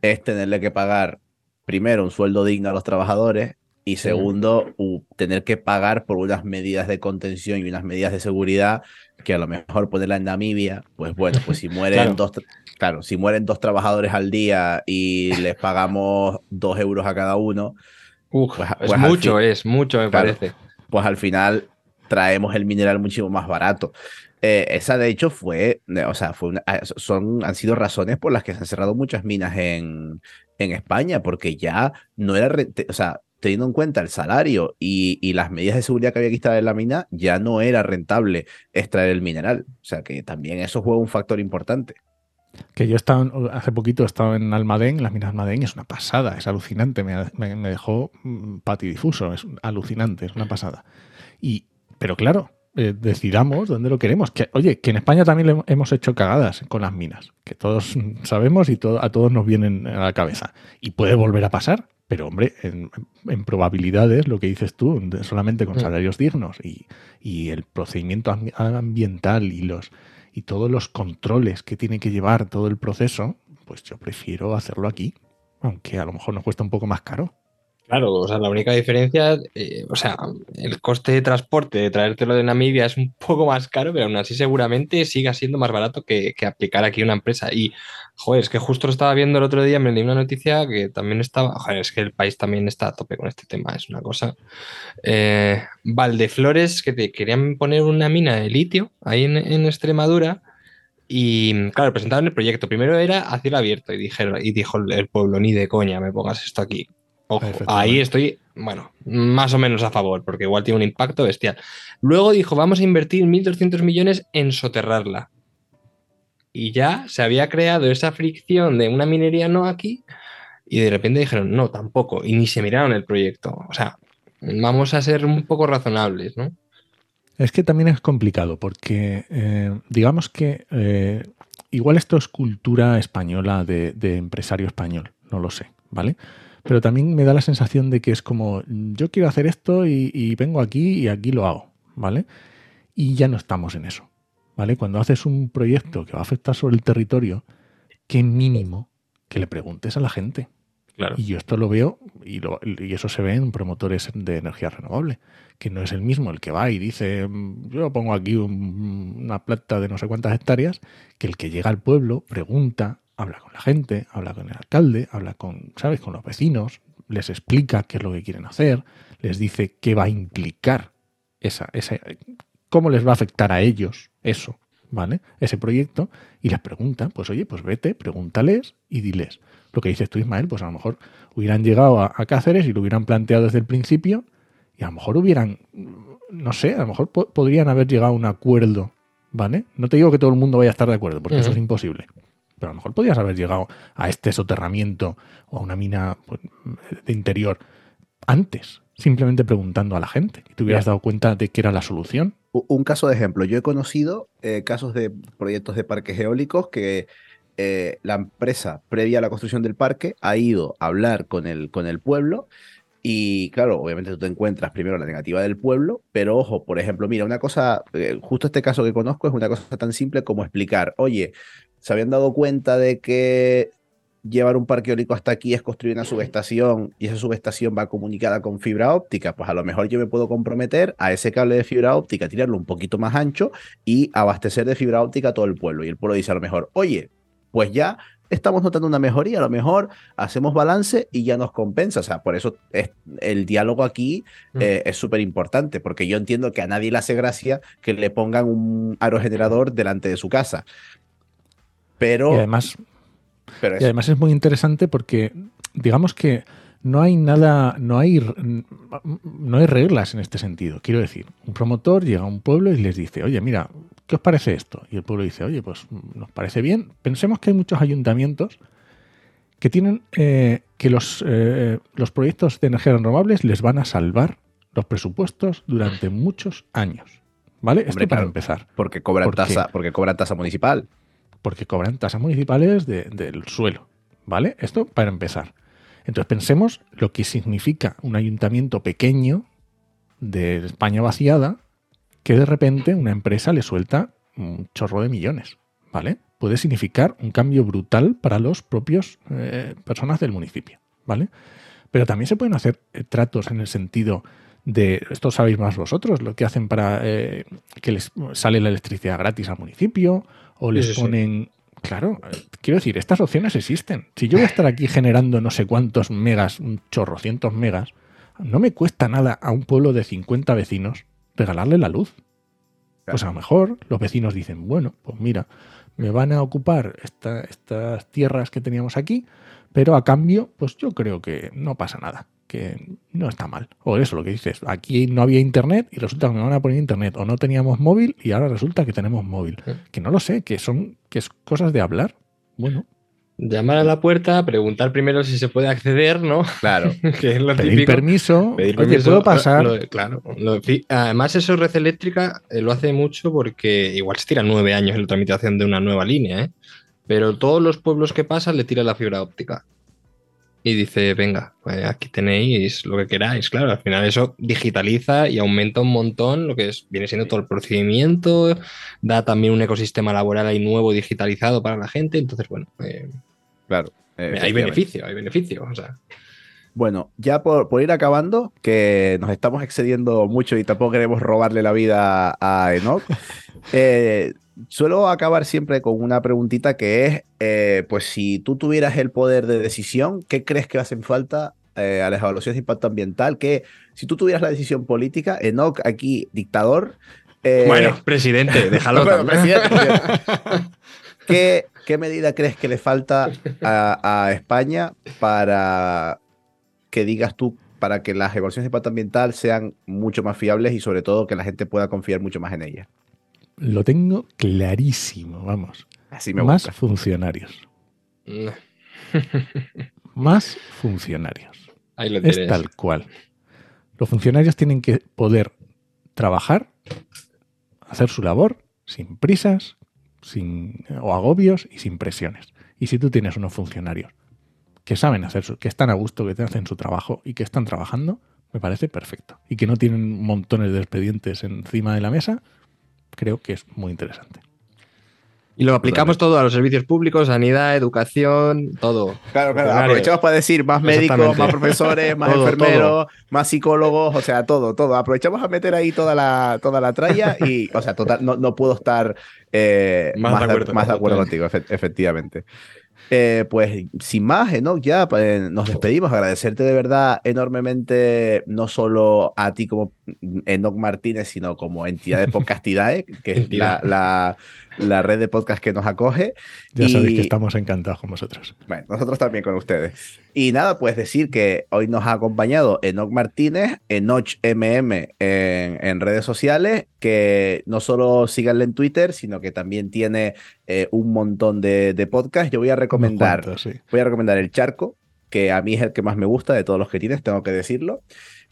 es tenerle que pagar primero un sueldo digno a los trabajadores y segundo tener que pagar por unas medidas de contención y unas medidas de seguridad que a lo mejor ponerla en Namibia, pues bueno, pues si mueren
Claro.
dos, claro, si mueren dos trabajadores al día y les pagamos dos euros a cada uno,
Uf,
Pues-
es
pues
mucho,
fin-
es mucho, me
Claro.
parece.
pues al final traemos el mineral muchísimo más barato. Eh, esa de hecho fue, eh, o sea, fue ah, son, han sido razones por las que se han cerrado muchas minas en, en España, porque ya no era, o sea, teniendo en cuenta el salario y, y las medidas de seguridad que había que instalar en la mina, ya no era rentable extraer el mineral. O sea, que también eso juega un factor importante.
Que yo en- hace poquito he estado en Almadén, las minas Almadén, es una pasada, es alucinante, me, me- me dejó mm, patidifuso, es alucinante, es una pasada. Y, pero claro, eh, decidamos dónde lo queremos. Que, oye, que en España también le hemos hecho cagadas con las minas, que todos sabemos y to- a todos nos vienen a la cabeza. Y puede volver a pasar, pero hombre, en, en probabilidades, lo que dices tú, solamente con
Mm.
salarios dignos y, y el procedimiento ambi- ambiental y los y todos los controles que tiene que llevar todo el proceso, pues yo prefiero hacerlo aquí, aunque a lo mejor nos cuesta un poco más caro.
Claro, o sea, la única diferencia, eh, o sea, el coste de transporte de traértelo de Namibia es un poco más caro, pero aún así seguramente siga siendo más barato que, que aplicar aquí una empresa. Y, joder, es que justo lo estaba viendo el otro día, me leí una noticia que también estaba, joder, es que el país también está a tope con este tema, es una cosa. Eh, Valdeflores, que te querían poner una mina de litio ahí en, en Extremadura. Y claro, presentaron el proyecto. Primero era a cielo abierto y dijeron, y dijo el, pueblo, ni de coña me pongas esto aquí. Ojo, ahí estoy, bueno, más o menos a favor, porque igual tiene un impacto bestial. Luego dijo, vamos a invertir 1.200 millones en soterrarla. Y ya se había creado esa fricción de una minería no aquí, y de repente dijeron, no, tampoco, y ni se miraron el proyecto. O sea, vamos a ser un poco razonables, ¿no?
Es que también es complicado porque eh, digamos que eh, igual esto es cultura española de, de empresario español, no lo sé, ¿vale? Pero también me da la sensación de que es como, yo quiero hacer esto y, y vengo aquí y aquí lo hago, ¿vale? Y ya no estamos en eso, ¿vale? Cuando haces un proyecto que va a afectar sobre el territorio, qué mínimo que le preguntes a la gente.
Claro.
Y yo esto lo veo, y, lo- y eso se ve en promotores de energía renovable, que no es el mismo el que va y dice, "Mm, yo pongo aquí un- una planta de no sé cuántas hectáreas, que el que llega al pueblo, pregunta, habla con la gente, habla con el alcalde, habla con, ¿sabes?, con los vecinos, les explica qué es lo que quieren hacer, les dice qué va a implicar esa, esa, cómo les va a afectar a ellos eso, ¿vale? Ese proyecto, y les pregunta, pues oye, pues vete, pregúntales y diles. Lo que dices tú, Ismael, pues a lo mejor hubieran llegado a, a Cáceres y lo hubieran planteado desde el principio, y a lo mejor hubieran, no sé, a lo mejor po- podrían haber llegado a un acuerdo, ¿vale? No te digo que todo el mundo vaya a estar de acuerdo, porque eso es imposible. Pero a lo mejor podrías haber llegado a este soterramiento o a una mina pues, de interior antes, simplemente preguntando a la gente. Y te hubieras dado cuenta de que era la solución.
Un caso de ejemplo, yo he conocido eh, casos de proyectos de parques eólicos que eh, la empresa, previa a la construcción del parque, ha ido a hablar con el, con el pueblo y claro, obviamente tú te encuentras primero la negativa del pueblo, pero ojo, por ejemplo, mira, una cosa, eh, justo este caso que conozco es una cosa tan simple como explicar, oye, se habían dado cuenta de que llevar un parque eólico hasta aquí es construir una subestación y esa subestación va comunicada con fibra óptica, pues a lo mejor yo me puedo comprometer a ese cable de fibra óptica, tirarlo un poquito más ancho y abastecer de fibra óptica a todo el pueblo. Y el pueblo dice a lo mejor, oye, pues ya estamos notando una mejoría, a lo mejor hacemos balance y ya nos compensa. O sea, por eso es, el diálogo aquí
Mm.
eh, es súper importante, porque yo entiendo que a nadie le hace gracia que le pongan un aerogenerador delante de su casa. Pero,
Y además,
pero
y además es muy interesante porque, digamos que no hay nada, no hay, no hay reglas en este sentido. Quiero decir, un promotor llega a un pueblo y les dice, oye, mira, ¿qué os parece esto? Y el pueblo dice, oye, pues nos parece bien. Pensemos que hay muchos ayuntamientos que tienen eh, que los, eh, los proyectos de energías renovables les van a salvar los presupuestos durante muchos años. ¿Vale? Esto para
claro.
empezar.
porque cobran tasa, porque cobran tasa municipal.
porque cobran tasas municipales de- del suelo, ¿vale? Esto para empezar. Entonces pensemos lo que significa un ayuntamiento pequeño de España vaciada que de repente una empresa le suelta un chorro de millones, ¿vale? Puede significar un cambio brutal para los propios eh, personas del municipio, ¿vale? Pero también se pueden hacer eh, tratos en el sentido de, esto sabéis más vosotros, lo que hacen para eh, que les sale la electricidad gratis al municipio o les
Sí, sí, sí.
ponen... Claro, quiero decir, estas opciones existen. Si yo voy a estar aquí generando no sé cuántos megas, un chorro, cientos megas, no me cuesta nada a un pueblo de 50 vecinos regalarle la luz. Pues a lo mejor los vecinos dicen, bueno, pues mira, me van a ocupar esta- estas tierras que teníamos aquí, pero a cambio, pues yo creo que no pasa nada, que no está mal. O eso, lo que dices, aquí no había internet y resulta que me van a poner internet, o no teníamos móvil y ahora resulta que tenemos móvil. Que no lo sé, que son que es cosas de hablar. Bueno,
Llamar a la puerta, preguntar primero si se puede acceder, ¿no?
Claro.
que es lo
pedir
típico.
permiso,
Pedir
oye,
permiso,
¿puedo pasar?
lo- claro. lo- además, eso Red Eléctrica eh, lo hace mucho porque igual se tira nueve años en la tramitación de una nueva línea, ¿eh? Pero todos los pueblos que pasan le tira la fibra óptica. Y dice, venga, pues aquí tenéis lo que queráis. Claro, al final eso digitaliza y aumenta un montón lo que es, viene siendo todo el procedimiento, da también un ecosistema laboral ahí nuevo digitalizado para la gente. Entonces, bueno, eh,
Claro. eh,
hay beneficio, hay beneficio. O sea,
Bueno, ya por, por ir acabando, que nos estamos excediendo mucho y tampoco queremos robarle la vida a Enoch, eh, suelo acabar siempre con una preguntita que es, eh, pues si tú tuvieras el poder de decisión, ¿qué crees que hacen falta eh, a las evaluaciones de impacto ambiental? Que si tú tuvieras la decisión política, Enoch aquí, dictador, eh,
bueno, presidente, déjalo.
bueno, presidente, presidente. ¿Qué, qué medida crees que le falta a, a España para que digas tú, para que las evaluaciones de impacto ambiental sean mucho más fiables y sobre todo que la gente pueda confiar mucho más en ellas?
Lo tengo clarísimo, vamos.
Así me
Más
gusta.
funcionarios. Más funcionarios.
Ahí lo
Es tal cual. Los funcionarios tienen que poder trabajar, hacer su labor sin prisas, sin o agobios y sin presiones. Y si tú tienes unos funcionarios que saben hacer su, que están a gusto, que te hacen su trabajo y que están trabajando, me parece perfecto. Y que no tienen montones de expedientes encima de la mesa, creo que es muy interesante.
Y lo aplicamos todo a los servicios públicos, sanidad, educación, todo.
Claro, claro. Aprovechamos para decir más médicos, más profesores, más
Todo,
enfermeros, más psicólogos, o sea, todo, todo. Aprovechamos a meter ahí toda la, toda la tralla y, o sea, total, no, no puedo estar eh,
Más
más,
de acuerdo,
más de acuerdo contigo, efe- efectivamente. Eh, pues sin más, Enoch, ya pues, nos despedimos. Agradecerte de verdad enormemente, no solo a ti como Enoch Martínez, sino como entidad de Podcastidae, que es la, la red de podcast que nos acoge.
Ya sabéis
Y-
que estamos encantados con vosotros.
bueno, nosotros también con ustedes. Y nada, pues decir que hoy nos ha acompañado Enoch Martínez, Enoch MM en, en redes sociales, que no solo síganle en Twitter, sino que también tiene eh, un montón de, de podcasts. Yo voy a recomendar,
sí.
voy a recomendar El Charco, que a mí es el que más me gusta de todos los que tienes, tengo que decirlo.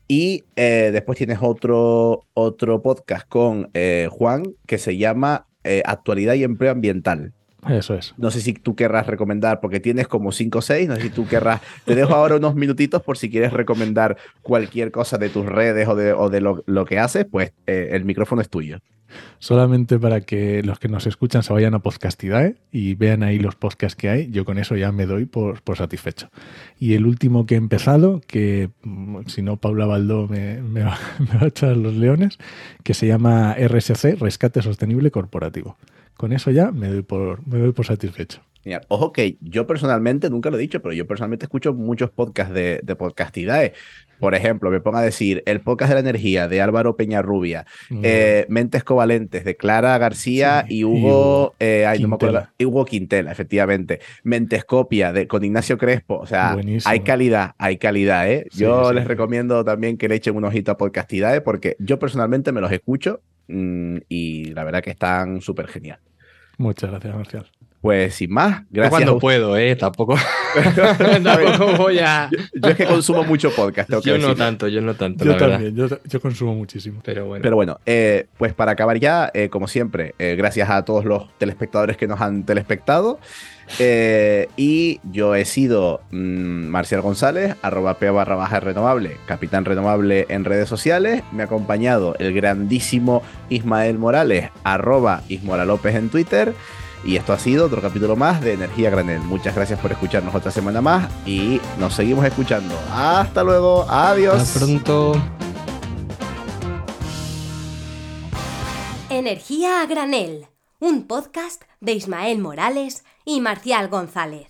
Y eh, después tienes otro, otro podcast con eh, Juan que se llama eh, Actualidad y Empleo Ambiental.
Eso es.
No sé si tú querrás recomendar, porque tienes como 5 o 6, no sé si tú querrás. Te dejo ahora unos minutitos por si quieres recomendar cualquier cosa de tus redes o de, o de lo, lo que haces, pues eh, el micrófono es tuyo.
Solamente para que los que nos escuchan se vayan a Podcastidae y vean ahí los podcasts que hay, yo con eso ya me doy por, por satisfecho. Y el último que he empezado, que mm, si no Paula Baldó me, me va, me va a echar los leones, que se llama RSC, Rescate Sostenible Corporativo. Con eso ya me doy por, me doy por satisfecho.
Genial. Ojo que yo personalmente, nunca lo he dicho, pero yo personalmente escucho muchos podcasts de, de podcastidades. Por ejemplo, me pongo a decir el podcast de la energía de Álvaro Peñarrubia,
Muy
eh, Mentes Covalentes de Clara García
Sí,
y Hugo, eh, ay, no me acuerdo, Hugo Quintela, efectivamente. Mentescopia de, con Ignacio Crespo. O sea,
Buenísimo.
hay calidad, hay calidad, ¿eh?
Sí,
yo
sí,
les recomiendo también que le echen un ojito a podcastidades porque yo personalmente me los escucho mm, y la verdad que están súper genial.
Muchas gracias, Marcial.
Pues sin más,
Yo
gracias.
cuando puedo, ¿eh? Tampoco, tampoco voy a...
Yo es que consumo mucho podcast, tengo que
Yo no
decirlo.
tanto, yo no tanto,
Yo
la verdad.
también, yo, yo consumo muchísimo.
Pero bueno.
Pero bueno, eh, pues para acabar ya, eh, como siempre, eh, gracias a todos los telespectadores que nos han telespectado. Eh, y yo he sido mm, Marcial González, arroba P barra baja renovable, capitán renovable en redes sociales. Me ha acompañado el grandísimo Ismael Morales, arroba Ismora López en Twitter. Y esto ha sido otro capítulo más de Energía Granel. Muchas gracias por escucharnos otra semana más y nos seguimos escuchando. Hasta luego, adiós.
Hasta pronto.
Energía a granel, un podcast de Ismael Morales y Marcial González.